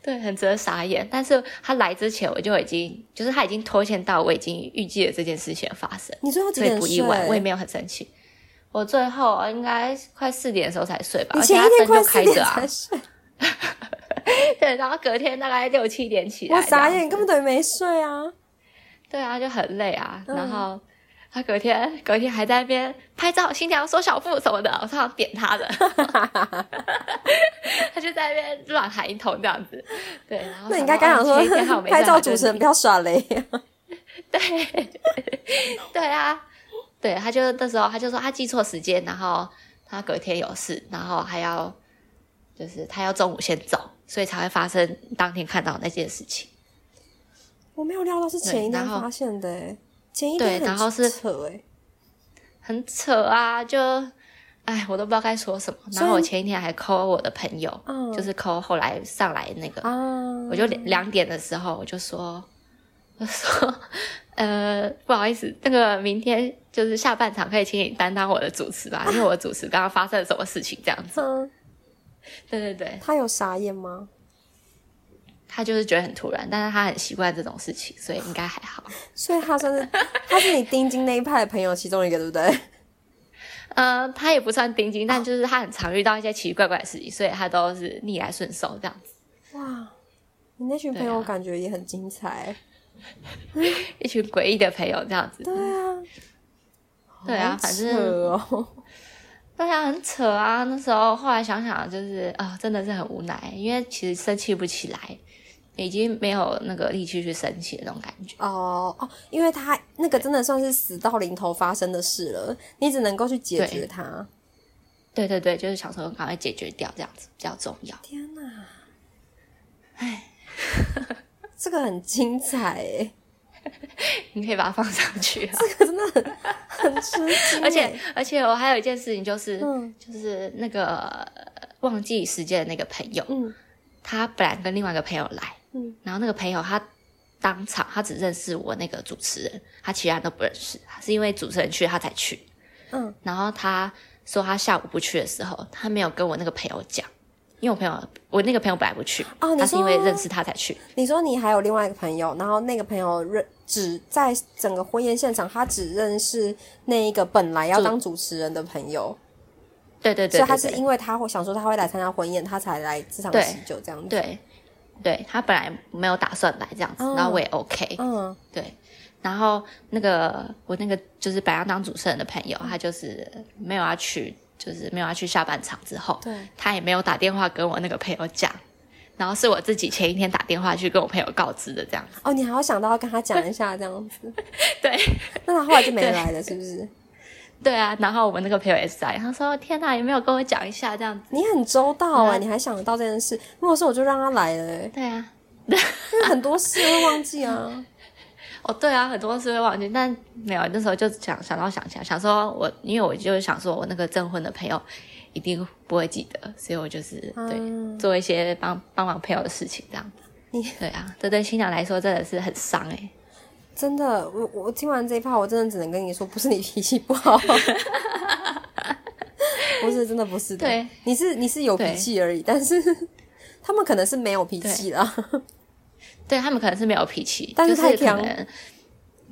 对，很值得傻眼。但是他来之前，我就已经就是他已经拖欠到我已经预计了这件事情的发生。你最后几所以点睡？不意外，我也没有很生气。我最后应该快四点的时候才睡吧，你而且前一天快他灯就四点开着啊才，睡，[LAUGHS] 对，然后隔天大概六七点起来，我傻眼，根本等于没睡啊！对啊，就很累啊。嗯然后他隔天隔天还在那边拍照，新娘缩小腹什么的，我常常点他的，[LAUGHS] 他就在那边乱喊一通这样子。对，然后那你应该刚讲想说，没拍照主持人不要耍雷啊！[LAUGHS] 对，对啊，对，他就那时候他就说他记错时间，然后他隔天有事，然后还要就是他要中午先走，所以才会发生当天看到那件事情。我没有料到是前一天发现的、欸，前一天很然后是扯哎、很扯啊，就哎，我都不知道该说什么。然后我前一天还 call 我的朋友，嗯就是 call 后来上来那个，啊！我就两两点的时候我就说，我说 [LAUGHS] 呃不好意思，那个明天就是下半场可以请你担当我的主持吧，因为我主持刚刚发生了什么事情这样子。嗯，对对对，他有傻眼吗？他就是觉得很突然，但是他很习惯这种事情，所以应该还好。[LAUGHS] 所以他算是他是你丁金那一派的朋友其中一个，对不对？[LAUGHS] 呃，他也不算丁金，但就是他很常遇到一些奇奇怪怪的事情，所以他都是逆来顺受这样子。哇，你那群朋友感觉也很精彩。[LAUGHS] 一群诡异的朋友这样子，对啊，对啊，好反正哦，对啊，很扯啊。那时候后来想想，就是啊、真的是很无奈，因为其实生气不起来，已经没有那个力气去生气的那种感觉。哦哦，因为他那个真的算是死到临头发生的事了，你只能够去解决它。对对对，就是想说赶快解决掉，这样子比较重要。天哪，哎，这个很精彩哎，[LAUGHS] 你可以把它放上去啊。[LAUGHS] 这个真的很很吃惊欸，而且而且我还有一件事情，就是、嗯就是那个呃忘记时间的那个朋友，嗯他本来跟另外一个朋友来，嗯，然后那个朋友他当场他只认识我那个主持人，他其他人都不认识，他是因为主持人去他才去。嗯，然后他说他下午不去的时候，他没有跟我那个朋友讲，因为我朋友我那个朋友本来不去，哦你他是因为认识他才去。你说你还有另外一个朋友，然后那个朋友认只在整个婚宴现场，他只认识那一个本来要当主持人的朋友。对对对，所以他是因为他会想说他会来参加婚宴，他才来这场喜酒这样子。对，对他本来没有打算来这样子，然后我也 OK。嗯，对。然后那个我那个就是本来当主持人的朋友，他就是没有要去，就是没有要去下半场之后，对，他也没有打电话跟我那个朋友讲。然后是我自己前一天打电话去跟我朋友告知的，这样。哦，你还要想到要跟他讲一下这样子。[LAUGHS] 对，那他后来就没来了，是不是？对啊，然后我们那个朋友也是在，他说：“天哪，有没有跟我讲一下这样子？”你很周到啊，你还想得到这件事。如果是我就让他来了。对啊，[LAUGHS] 因为很多事会忘记啊。[LAUGHS] 哦，对啊，很多事会忘记，但没有那时候就想想到想起来，想说我因为我就是想说我那个证婚的朋友。一定不会记得，所以我就是对做一些帮帮忙朋友的事情，这样。你 [LAUGHS] 对啊，这对新娘来说真的是很伤哎。真的，我我听完这一趴，我真的只能跟你说，不是你脾气不好，[LAUGHS] 不是真的不是的。对，你是你是有脾气而已，但是 [LAUGHS] 他们可能是没有脾气啦。对他们可能是没有脾气，但是太强，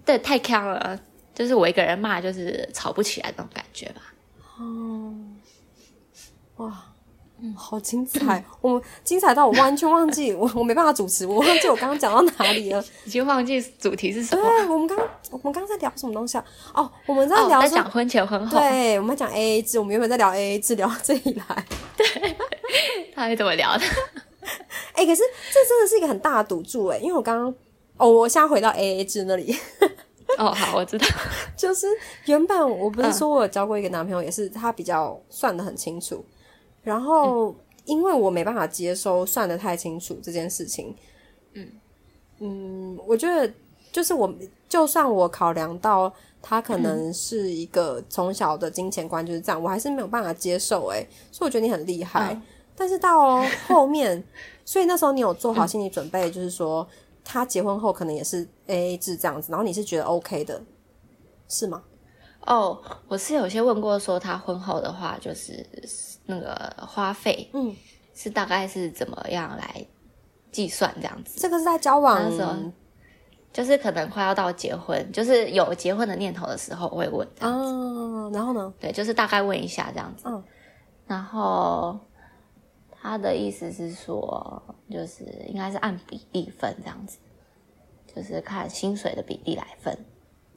对，太强了，就是我一个人骂，就是吵不起来那种感觉吧。哦。哇，嗯，好精彩！我精彩到我完全忘记 [LAUGHS] 我，我没办法主持，我忘记我刚刚讲到哪里了，[LAUGHS] 已经忘记主题是什么。对，我们刚我们刚刚在聊什么东西啊？哦，我们在聊在讲婚前婚后。对，我们在讲 A A 制，我们原本在聊 A A 制，聊到这里来。[LAUGHS] 对，他是怎么聊的？哎，可是这真的是一个很大的赌注哎，因为我刚刚哦，我现在回到 A A 制那里。哦，好，我知道，就是原本我不是说我有交过一个男朋友，也是他比较算的很清楚。然后，因为我没办法接收算的太清楚这件事情，嗯嗯，我觉得就是我，就算我考量到他可能是一个从小的金钱观就是这样，我还是没有办法接受。哎，所以我觉得你很厉害。但是到后面，所以那时候你有做好心理准备，就是说他结婚后可能也是 A A 制这样子，然后你是觉得 OK 的，是吗？哦，我是有些问过，说他婚后的话就是。那个花费，嗯，是大概是怎么样来计算这样子？这个是在交往的时候，就是可能快要到结婚，就是有结婚的念头的时候会问。哦，然后呢？对，就是大概问一下这样子。嗯，然后他的意思是说，就是应该是按比例分这样子，就是看薪水的比例来分。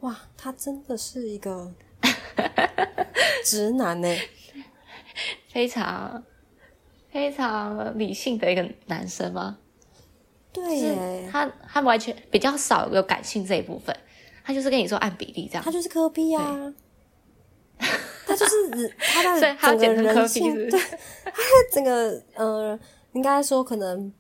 哇，他真的是一个直男呢。[LAUGHS] 非常非常理性的一个男生吗？对，他他完全比较少有感性这一部分，他就是跟你说按比例这样，他就是科比啊，他就是 [LAUGHS] 他的整个人性，对，他整个呃，应该说可能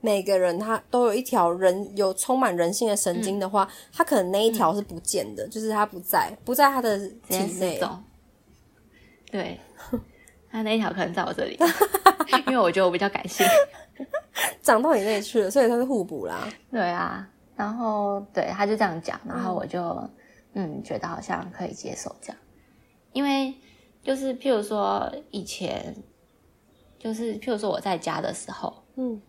每个人他都有一条人有充满人性的神经的话，他可能那一条是不见的，就是他不在不在他的体内，对。他那一条可能在我这里，[LAUGHS] 因为我觉得我比较感性，长到你那里去了，所以他是互补啦。对啊，然后对他就这样讲，然后我就嗯觉得好像可以接受这样，因为就是譬如说以前，就是譬如说我在家的时候，嗯，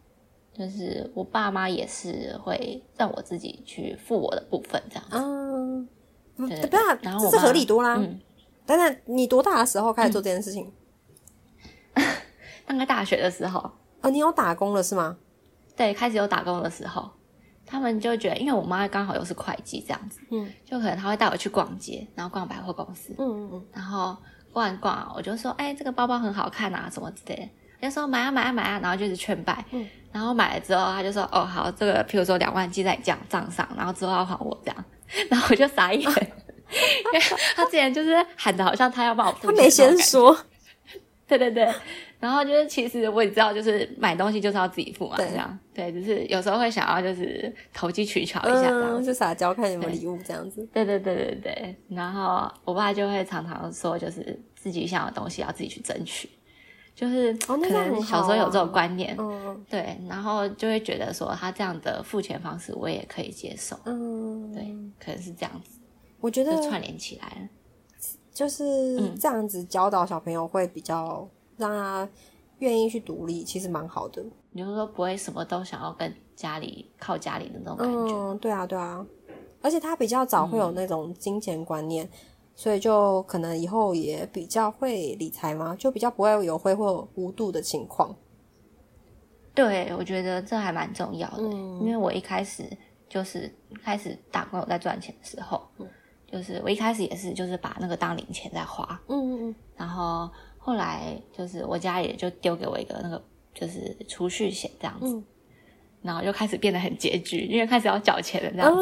就是我爸妈也是会让我自己去付我的部分这样子，嗯，对，不要，然后这是合理多啦。嗯，等等，你多大的时候开始做这件事情？[LAUGHS] 大概大学的时候，哦，你有打工了是吗？对，开始有打工的时候，他们就觉得，因为我妈刚好又是会计这样子，嗯，就可能他会带我去逛街，然后逛百货公司，嗯嗯嗯，然后逛一逛，我就说，哎，这个包包很好看啊，什么之类的，就说买啊买啊买啊，然后就是劝败，嗯，然后买了之后，他就说，哦，好，这个譬如说两万记在你账账上，然后之后要还我这样，然后我就傻眼，[LAUGHS] 因为他之前就是喊的好像他要帮我付，他没先说。对对对，然后就是其实我也知道，就是买东西就是要自己付嘛，这样。对，只是有时候会想要就是投机取巧一下，这样就撒娇看有没有礼物这样子。对对对对对，然后我爸就会常常说，就是自己想要的东西要自己去争取，就是可能小时候有这种观念，嗯，对，然后就会觉得说他这样的付钱方式我也可以接受，嗯，对，可能是这样子，我觉得串联起来了。就是这样子教导小朋友，会比较让他愿意去独立，其实蛮好的。你就是说不会什么都想要跟家里靠家里的那种感觉。嗯，对啊，对啊。而且他比较早会有那种金钱观念，所以就可能以后也比较会理财嘛，就比较不会有挥霍无度的情况。对，我觉得这还蛮重要的，因为我一开始就是开始打工有在赚钱的时候，就是我一开始也是就是把那个当零钱在花，嗯嗯嗯，然后后来就是我家里就丢给我一个那个就是储蓄险这样子，然后就开始变得很拮据，因为开始要缴钱了这样子，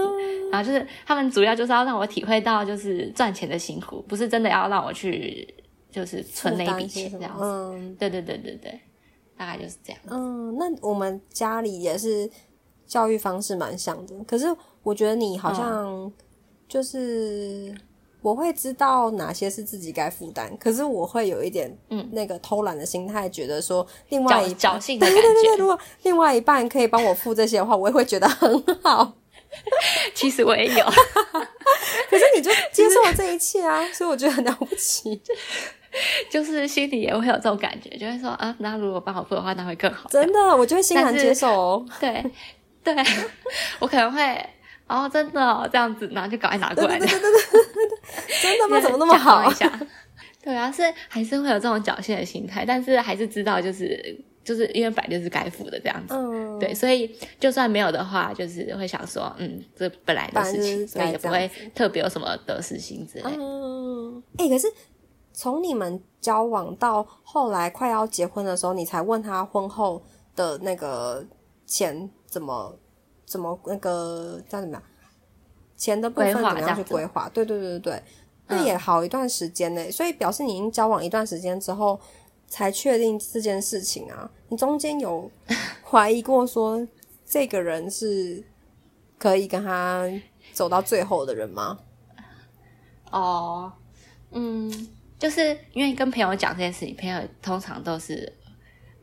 然后就是他们主要就是要让我体会到就是赚钱的辛苦，不是真的要让我去就是存那一笔钱这样子，对对对对对。大概就是这样。嗯，那我们家里也是教育方式蛮像的，可是我觉得你好像就是我会知道哪些是自己该负担，可是我会有一点嗯那个偷懒的心态，觉得说另外一侥幸的感觉，如果另外一半可以帮我付这些的话，我也会觉得很好。[LAUGHS] 其实我也有，[LAUGHS] 可是你就接受了这一切啊，所以我觉得很了不起。就是心里也会有这种感觉，就会说啊，那如果帮我付的话，那会更好。真的，我就会欣然接受哦。对，对，我可能会哦，真的哦这样子，然后就赶快拿过来。对对对对对真的吗？[LAUGHS] 怎么那么好？[LAUGHS] 对啊，是还是会有这种侥幸的心态，但是还是知道，就是就是因为本来就是该付的这样子。嗯。对，所以就算没有的话，就是会想说，嗯，这本来的事情，所以也不会特别有什么得失心之类。嗯。哎，可是。从你们交往到后来快要结婚的时候，你才问他婚后的那个钱怎么怎么那个叫怎么样？钱的部分怎么样去规划？对对对对对，那也好一段时间呢。所以表示你已经交往一段时间之后才确定这件事情啊。你中间有怀疑过说这个人是可以跟他走到最后的人吗？哦，嗯。就是因为跟朋友讲这件事情，朋友通常都是，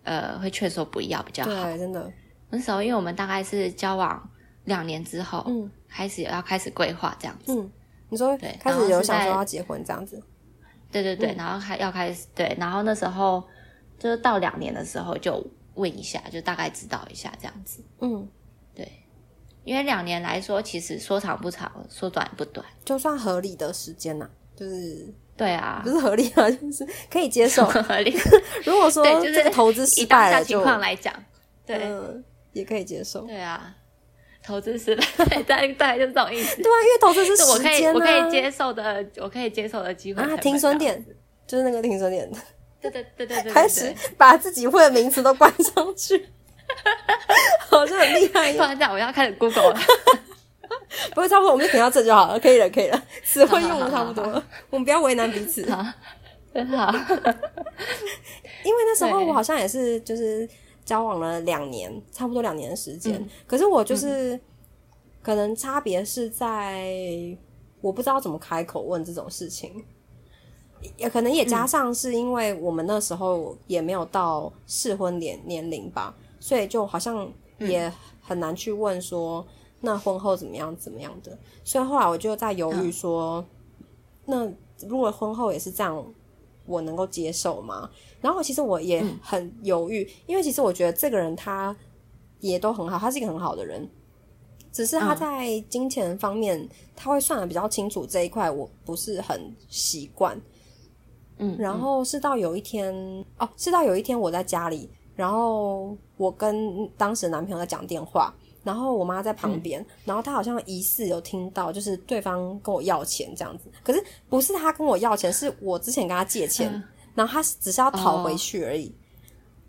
呃，会劝说不要比较好。对，真的。那时候，因为我们大概是交往两年之后，嗯，开始要开始规划这样子。嗯，你说对，开始有想说要结婚这样子。对对对，然后还要开始对，然后那时候就是到两年的时候就问一下，就大概知道一下这样子。嗯，对，因为两年来说，其实说长不长，说短不短，就算合理的时间呐，就是。对啊，不是合理啊，[LAUGHS] 就是可以接受。合理。[LAUGHS] 如果说这个投资失败了，情况来讲，对，也可以接受。对啊，投资失败，大概大概就是这种意思。对啊，因为投资是我可以我可以接受的，我可以接受的机会啊。停损点就是那个停损点。[LAUGHS] 对对对对对。[LAUGHS] 开始把自己会的名词都关上去，好像很厉害。[LAUGHS] 突然这样，我要开始 Google 了。不会，差不多，我们就停到这就好了，可以了，可以了，词汇用的差不多，我们不要为难彼此。真好，因为那时候我好像也是，就是交往了两年，差不多两年的时间。可是我就是，可能差别是在我不知道怎么开口问这种事情，也可能也加上是因为我们那时候也没有到适婚年年龄吧，所以就好像也很难去问说。那婚后怎么样？怎么样的？所以后来我就在犹豫说，那如果婚后也是这样，我能够接受吗？然后其实我也很犹豫，因为其实我觉得这个人他也都很好，他是一个很好的人，只是他在金钱方面他会算的比较清楚这一块，我不是很习惯。嗯，然后是到有一天哦，是到有一天我在家里，然后我跟当时男朋友在讲电话。然后我妈在旁边，然后她好像疑似有听到，就是对方跟我要钱这样子。可是不是她跟我要钱，是我之前跟她借钱，然后他只是要讨回去而已。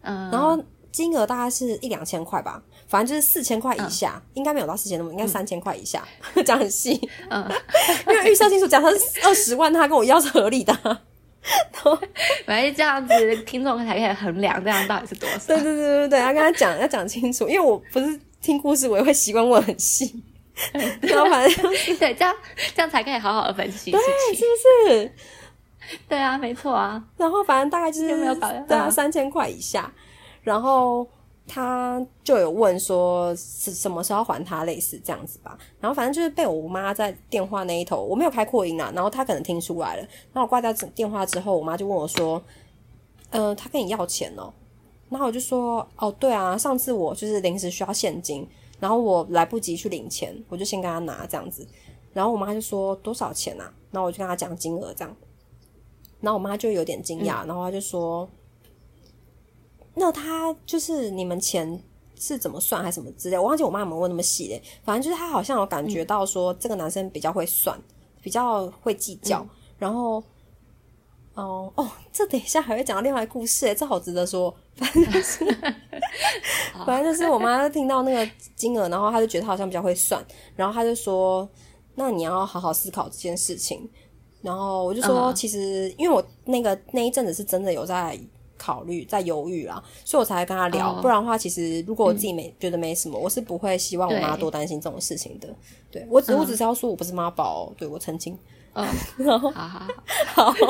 嗯，然后金额大概是一两千块吧，反正就是四千块以下，应该没有到四千那么，应该三千块以下，讲很细。嗯，[LAUGHS] 因为预算清楚，假设二十万，他跟我要是合理的。[LAUGHS] 反正这样子，听众才可以衡量这样到底是多少。对对对对对，要跟他讲，要讲清楚，因为我不是。听故事我也会习惯问很细，然后反正 [LAUGHS] 对这样这样才可以好好的分析，对，是不是？对啊，没错啊。然后反正大概就是没有搞对啊，三千块以下。然后他就有问说是什么时候还他，类似这样子吧。然后反正就是被我妈在电话那一头，我没有开扩音啊，然后他可能听出来了。然后我挂掉电话之后，我妈就问我说：“呃，他跟你要钱哦？”然后我就说，哦，对啊，上次我就是临时需要现金，然后我来不及去领钱，我就先跟他拿这样子。然后我妈就说多少钱啊？然后我就跟她讲金额这样，然后我妈就有点惊讶，然后她就说，那他就是你们钱是怎么算还是什么之类？我忘记我妈有没有问那么细嘞，反正就是她好像有感觉到说这个男生比较会算，比较会计较，然后。哦哦，这等一下还会讲到另外故事诶，这好值得说。反正就是，[LAUGHS] 反正就是我妈听到那个金额，然后她就觉得她好像比较会算，然后她就说：“那你要好好思考这件事情。”然后我就说：“其实因为我那个那一阵子是真的有在考虑，在犹豫啦，所以我才跟她聊。不然的话，其实如果我自己没觉得没什么，我是不会希望我妈多担心这种事情的。对我只我只是要说我不是妈宝，对我澄清。嗯，[LAUGHS] 好好好。[LAUGHS]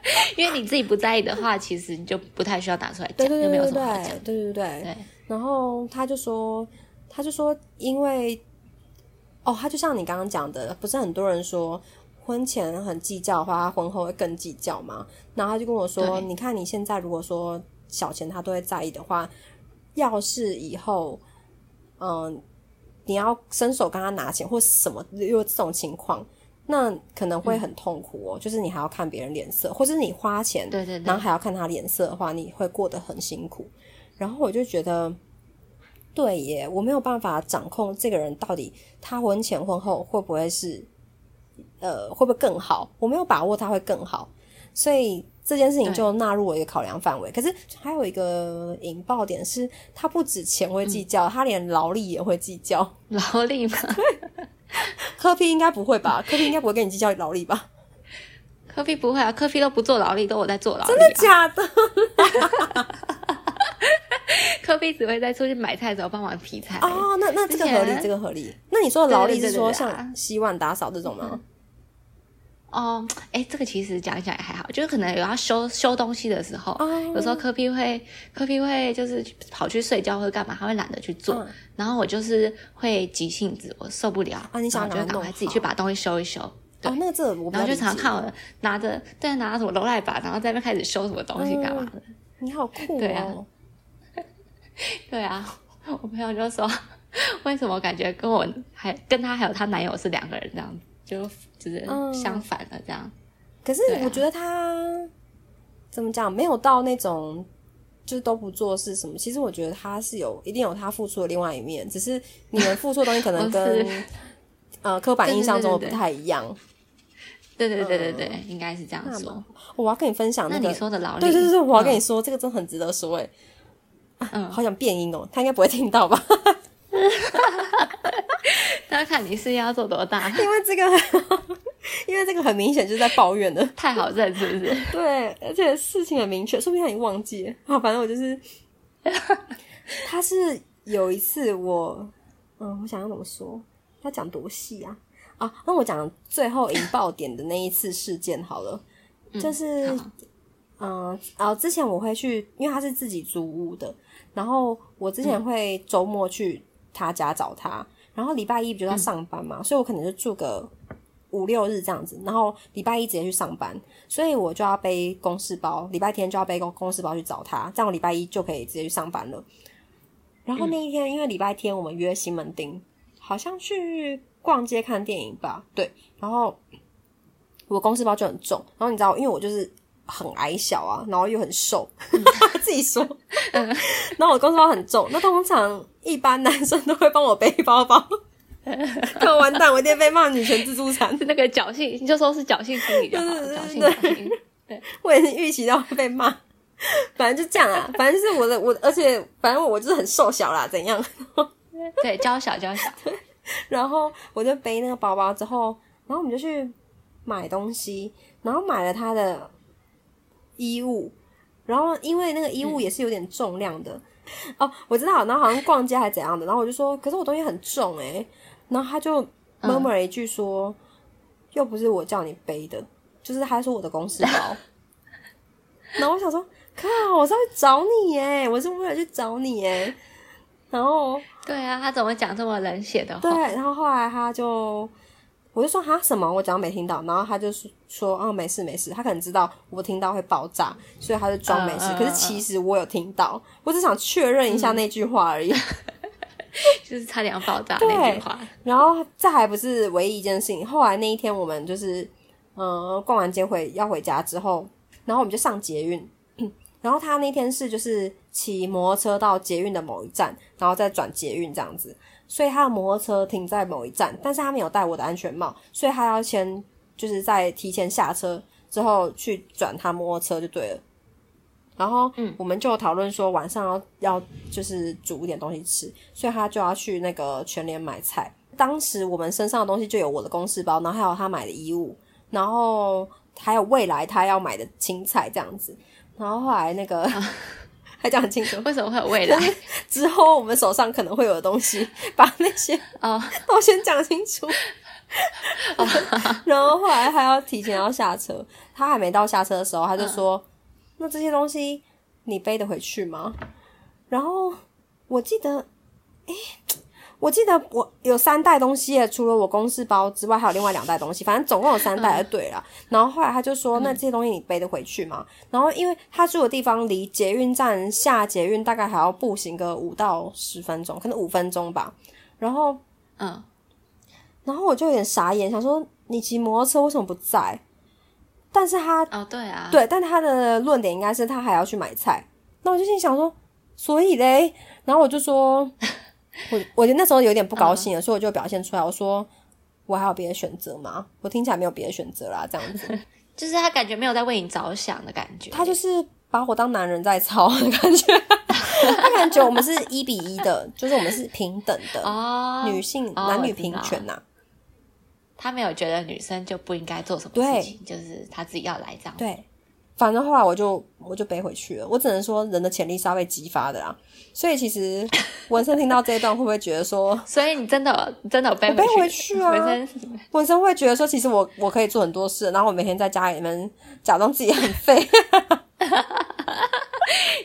[LAUGHS] 因为你自己不在意的话，其实你就不太需要打出来讲，就没有什么讲。对对对对。然后他就说，他就说，因为哦，他就像你刚刚讲的，不是很多人说婚前很计较的话，婚后会更计较嘛？然后他就跟我说，你看你现在如果说小钱他都会在意的话，要是以后嗯你要伸手跟他拿钱或什么，有这种情况。那可能会很痛苦哦，就是你还要看别人脸色，或者你花钱，对对，然后还要看他脸色的话，你会过得很辛苦。然后我就觉得，对耶，我没有办法掌控这个人到底他婚前婚后会不会是，呃，会不会更好？我没有把握他会更好，所以这件事情就纳入我一个考量范围。可是还有一个引爆点是，他不止钱会计较，他连劳力也会计较，[LAUGHS] 劳力吗？科比应该不会吧？科比应该不会跟你计较劳力吧？科比不会啊，科比都不做劳力，都我在做劳力。真的假的？[LAUGHS] 科比只会在出去买菜的时候帮忙劈菜。哦，那那这个合理，这个合理。那你说的劳力是说像洗碗、打扫这种吗？哦，哎，这个其实讲一讲也还好，就是可能有要修修东西的时候，有时候科比会科比会就是跑去睡觉或者干嘛，他会懒得去做，然后我就是会急性子，我受不了啊，你想就赶快自己去把东西修一修。哦，那这我然后就常常看我拿着对拿着什么楼赖把，然后在那开始修什么东西干嘛的。你好酷哦！[LAUGHS] 对啊，我朋友就说，[LAUGHS] 为什么感觉跟我还跟他还有她男友是两个人这样子。就就是相反的这样，可是我觉得他怎么讲，没有到那种就是都不做事什么。其实我觉得他是有一定有他付出的另外一面，只是你们付出的东西可能 [LAUGHS] 跟呃刻板印象中的不太一样。对对对对对，应该是这样说。我要跟你分享那个你说的劳力，对对对，我要跟你说这个真的很值得说哎。嗯，好想变音哦，他应该不会听到吧？[LAUGHS] 要看你是要做多大，因为这个，因为这个很明显就是在抱怨的，太好认是不是？[LAUGHS] 对，而且事情很明确，说不定他已经忘记了。好，反正我就是，[LAUGHS] 他是有一次我，嗯，我想要怎么说？他讲多细啊？啊，那我讲最后引爆点的那一次事件好了，就是，嗯，啊，之前我会去，因为他是自己租屋的，然后我之前会周末去他家找他。然后礼拜一不就要上班嘛，所以我可能就住个五六日这样子，然后礼拜一直接去上班，所以我就要背公事包，礼拜天就要背公公事包去找他，这样我礼拜一就可以直接去上班了。然后那一天，因为礼拜天我们约西门町，好像去逛街看电影吧，对。然后我公事包就很重，然后你知道，因为我就是很矮小啊，然后又很瘦，[LAUGHS] 自己说，然后我公事包很重，那通常。一般男生都会帮我背包包，[LAUGHS] 可完蛋，我一定被骂女权自助餐，是那个侥幸，你就说是侥幸心理就好，侥幸心对，我也是预期到会被骂，反正就这样啊，反正就是我的我，而且反正我就是很瘦小啦，怎样？[LAUGHS] 对，娇小娇小。然后我就背那个包包之后，然后我们就去买东西，然后买了他的衣物，然后因为那个衣物也是有点重量的。哦，我知道，然后好像逛街还是怎样的，然后我就说，可是我东西很重诶。然后他就默默了一句说，又不是我叫你背的，就是他说我的公司包。[LAUGHS] 然后我想说，靠，我是去找你诶，我是为了去找你诶。然后，对啊，他怎么讲这么冷血的话？对，然后后来他就。我就说他什么，我讲没听到，然后他就说说哦没事没事，他可能知道我听到会爆炸，所以他就装没事。可是其实我有听到，我只想确认一下那句话而已。[LAUGHS] 就是差点要爆炸那句话。然后这还不是唯一一件事情，后来那一天我们就是嗯逛完街回要回家之后，然后我们就上捷运，[COUGHS] 然后他那天是就是骑摩托车到捷运的某一站，然后再转捷运这样子，所以他的摩托车停在某一站，但是他没有戴我的安全帽，所以他要先就是在提前下车之后去转他摩托车就对了。然后，嗯，我们就讨论说晚上要要就是煮一点东西吃，所以他就要去那个全联买菜。当时我们身上的东西就有我的公事包，然后还有他买的衣物，然后还有未来他要买的青菜这样子。然后后来那个 [LAUGHS] 还讲很清楚，为什么会有未来？[LAUGHS] 之后我们手上可能会有的东西，[LAUGHS] 把那些哦都先讲清楚。[LAUGHS] 然后后来他要提前要下车，他还没到下车的时候，他就说。那这些东西你背得回去吗？然后我记得，哎，我记得我有三袋东西，除了我公事包之外，还有另外两袋东西，反正总共有三袋就对了。然后后来他就说：“那这些东西你背得回去吗？”然后因为他住的地方离捷运站下捷运大概还要步行个五到十分钟，可能五分钟吧。然后，嗯，然后我就有点傻眼，想说：“你骑摩托车为什么不在？”但是他哦，对啊，对，但他的论点应该是他还要去买菜。那我就心想说，所以嘞，然后我就说，我我觉得那时候有点不高兴了，所以我就表现出来，我说我还有别的选择吗？我听起来没有别的选择啦，这样子，[LAUGHS] 就是他感觉没有在为你着想的感觉，他就是把我当男人在操的感觉，[LAUGHS] 他感觉我们是一比一的，就是我们是平等的哦，女性男女平权呐。他没有觉得女生就不应该做什么事情，就是他自己要来这样。对，反正后来我就我就背回去了。我只能说，人的潜力是要被激发的啦。所以其实 [LAUGHS] 文森听到这一段，会不会觉得说，[LAUGHS] 所以你真的真的背背回去啊？文森文森会觉得说，其实我我可以做很多事，然后我每天在家里面假装自己很废。[LAUGHS]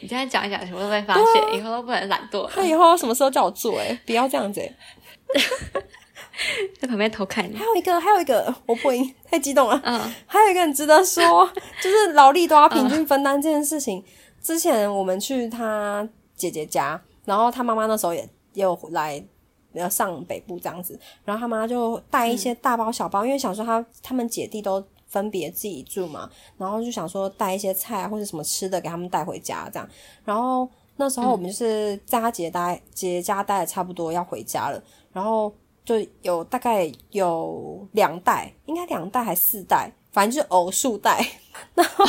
你现在讲一讲，什么都被发现，以后都不能懒惰。那以后什么时候叫我做？哎，不要这样子。[LAUGHS] 在旁边偷看你。还有一个，还有一个，[LAUGHS] 我不会太激动了。嗯，还有一个很值得说，[LAUGHS] 就是劳力都要平均分担这件事情。之前我们去他姐姐家，然后他妈妈那时候也也有来要上北部这样子，然后他妈就带一些大包小包，因为想说他他们姐弟都分别自己住嘛，然后就想说带一些菜或者什么吃的给他们带回家这样。然后那时候我们就是在他姐待姐姐家待的差不多要回家了，然后。就有大概有两袋，应该两袋还四袋，反正就是偶数袋。[LAUGHS] 然后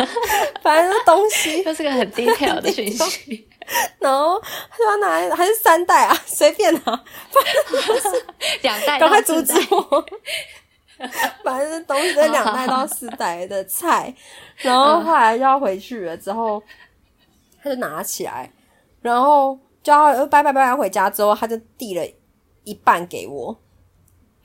[LAUGHS] 反正东西就是个很 detail 的讯息。[LAUGHS] 然后他说拿还是三袋啊，随便啊，反正是两袋。赶快阻止我！反正东西两袋到四袋的菜，然后后来要回去了之后，他就拿起来，然后就要拜拜拜拜回家之后，他就递了。一半给我，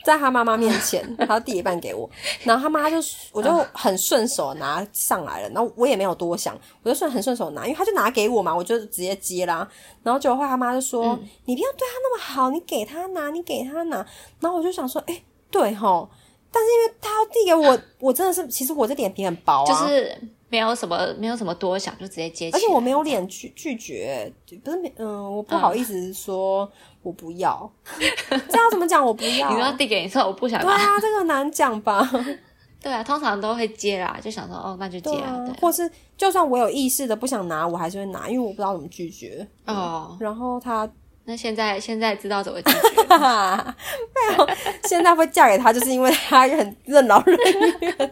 在他妈妈面前，[LAUGHS] 他递一半给我，然后他妈就我就很顺手拿上来了，然后我也没有多想，我就顺很顺手拿，因为他就拿给我嘛，我就直接接啦。然后结果他妈就说：“你不要对他那么好，你给他拿，你给他拿。”然后我就想说：“哎，对吼，但是因为他要递给我，我真的是其实我这脸皮很薄啊。”就是没有什么，没有什么多想，就直接接。而且我没有脸去拒绝，不是，嗯，我不好意思说我不要，这样怎么讲？我不要，你要递给你说我不想。对啊，这个难讲吧？[LAUGHS] 对啊，通常都会接啦，就想说哦，那就接啊。或是就算我有意识的不想拿，我还是会拿，因为我不知道怎么拒绝哦。然后他那现在现在知道怎么拒绝，没有，现在会嫁给他，就是因为他很任劳任怨。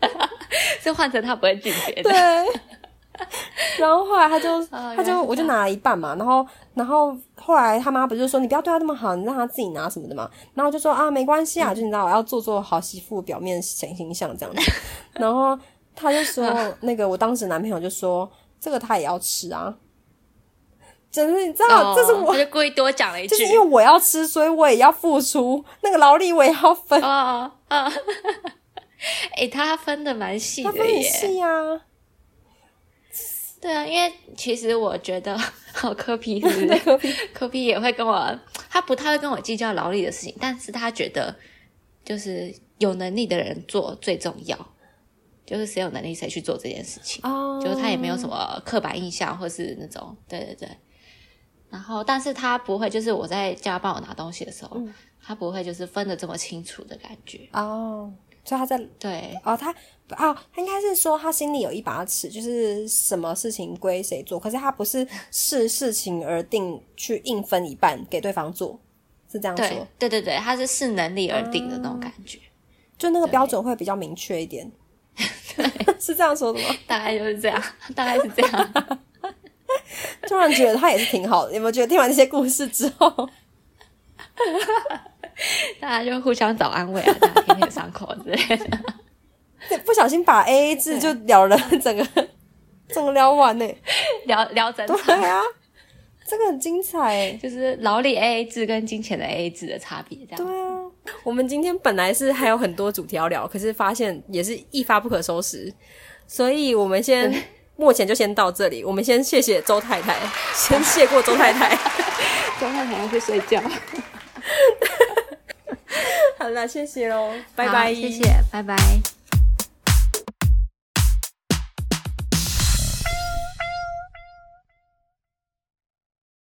[LAUGHS] 就换成他不会拒绝的。对。[LAUGHS] 然后后来他就 [LAUGHS] 他就我就拿了一半嘛，然后然后后来他妈不是说你不要对他那么好，你让他自己拿什么的嘛。然后就说啊没关系啊，就你知道我要做做好媳妇，表面显形象这样子。[LAUGHS] 然后他就说那个我当时男朋友就说这个他也要吃啊，真是你知道这是我就故意多讲了一句，就是因为我要吃，所以我也要付出那个劳力，我也要分啊啊。哎，他分的蛮细的耶，细啊。对啊，因为其实我觉得，[LAUGHS] [LAUGHS] 好科皮是不是？科皮也会跟我，他不太会跟我计较劳力的事情，但是他觉得就是有能力的人做最重要，就是谁有能力谁去做这件事情。哦，就是他也没有什么刻板印象，或是那种，对对对。然后，但是他不会，就是我在叫他帮我拿东西的时候，他不会就是分的这么清楚的感觉。哦，所以他在对，哦，他哦，他应该是说他心里有一把尺，就是什么事情归谁做，可是他不是视事情而定去硬分一半给对方做，是这样说？对对对，他是视能力而定的那种感觉，就那个标准会比较明确一点。对，[LAUGHS] 是这样说的吗？大概就是这样，大概是这样。[LAUGHS] 突然觉得他也是挺好的，有没有觉得听完这些故事之后，[LAUGHS] 大家就互相找安慰啊，大家天天伤口之类的。不小心把 A A 制就聊了整个，[LAUGHS] 整个聊完呢，聊聊整对啊，这个很精彩，就是劳力 A A 制跟金钱的 A A 制的差别，这样。对啊，我们今天本来是还有很多主题要聊，可是发现也是一发不可收拾，所以我们先。目前就先到这里，我们先谢谢周太太，先谢过周太太。[LAUGHS] 周太太要去睡觉。好了，谢谢喽，拜拜，谢谢，拜拜。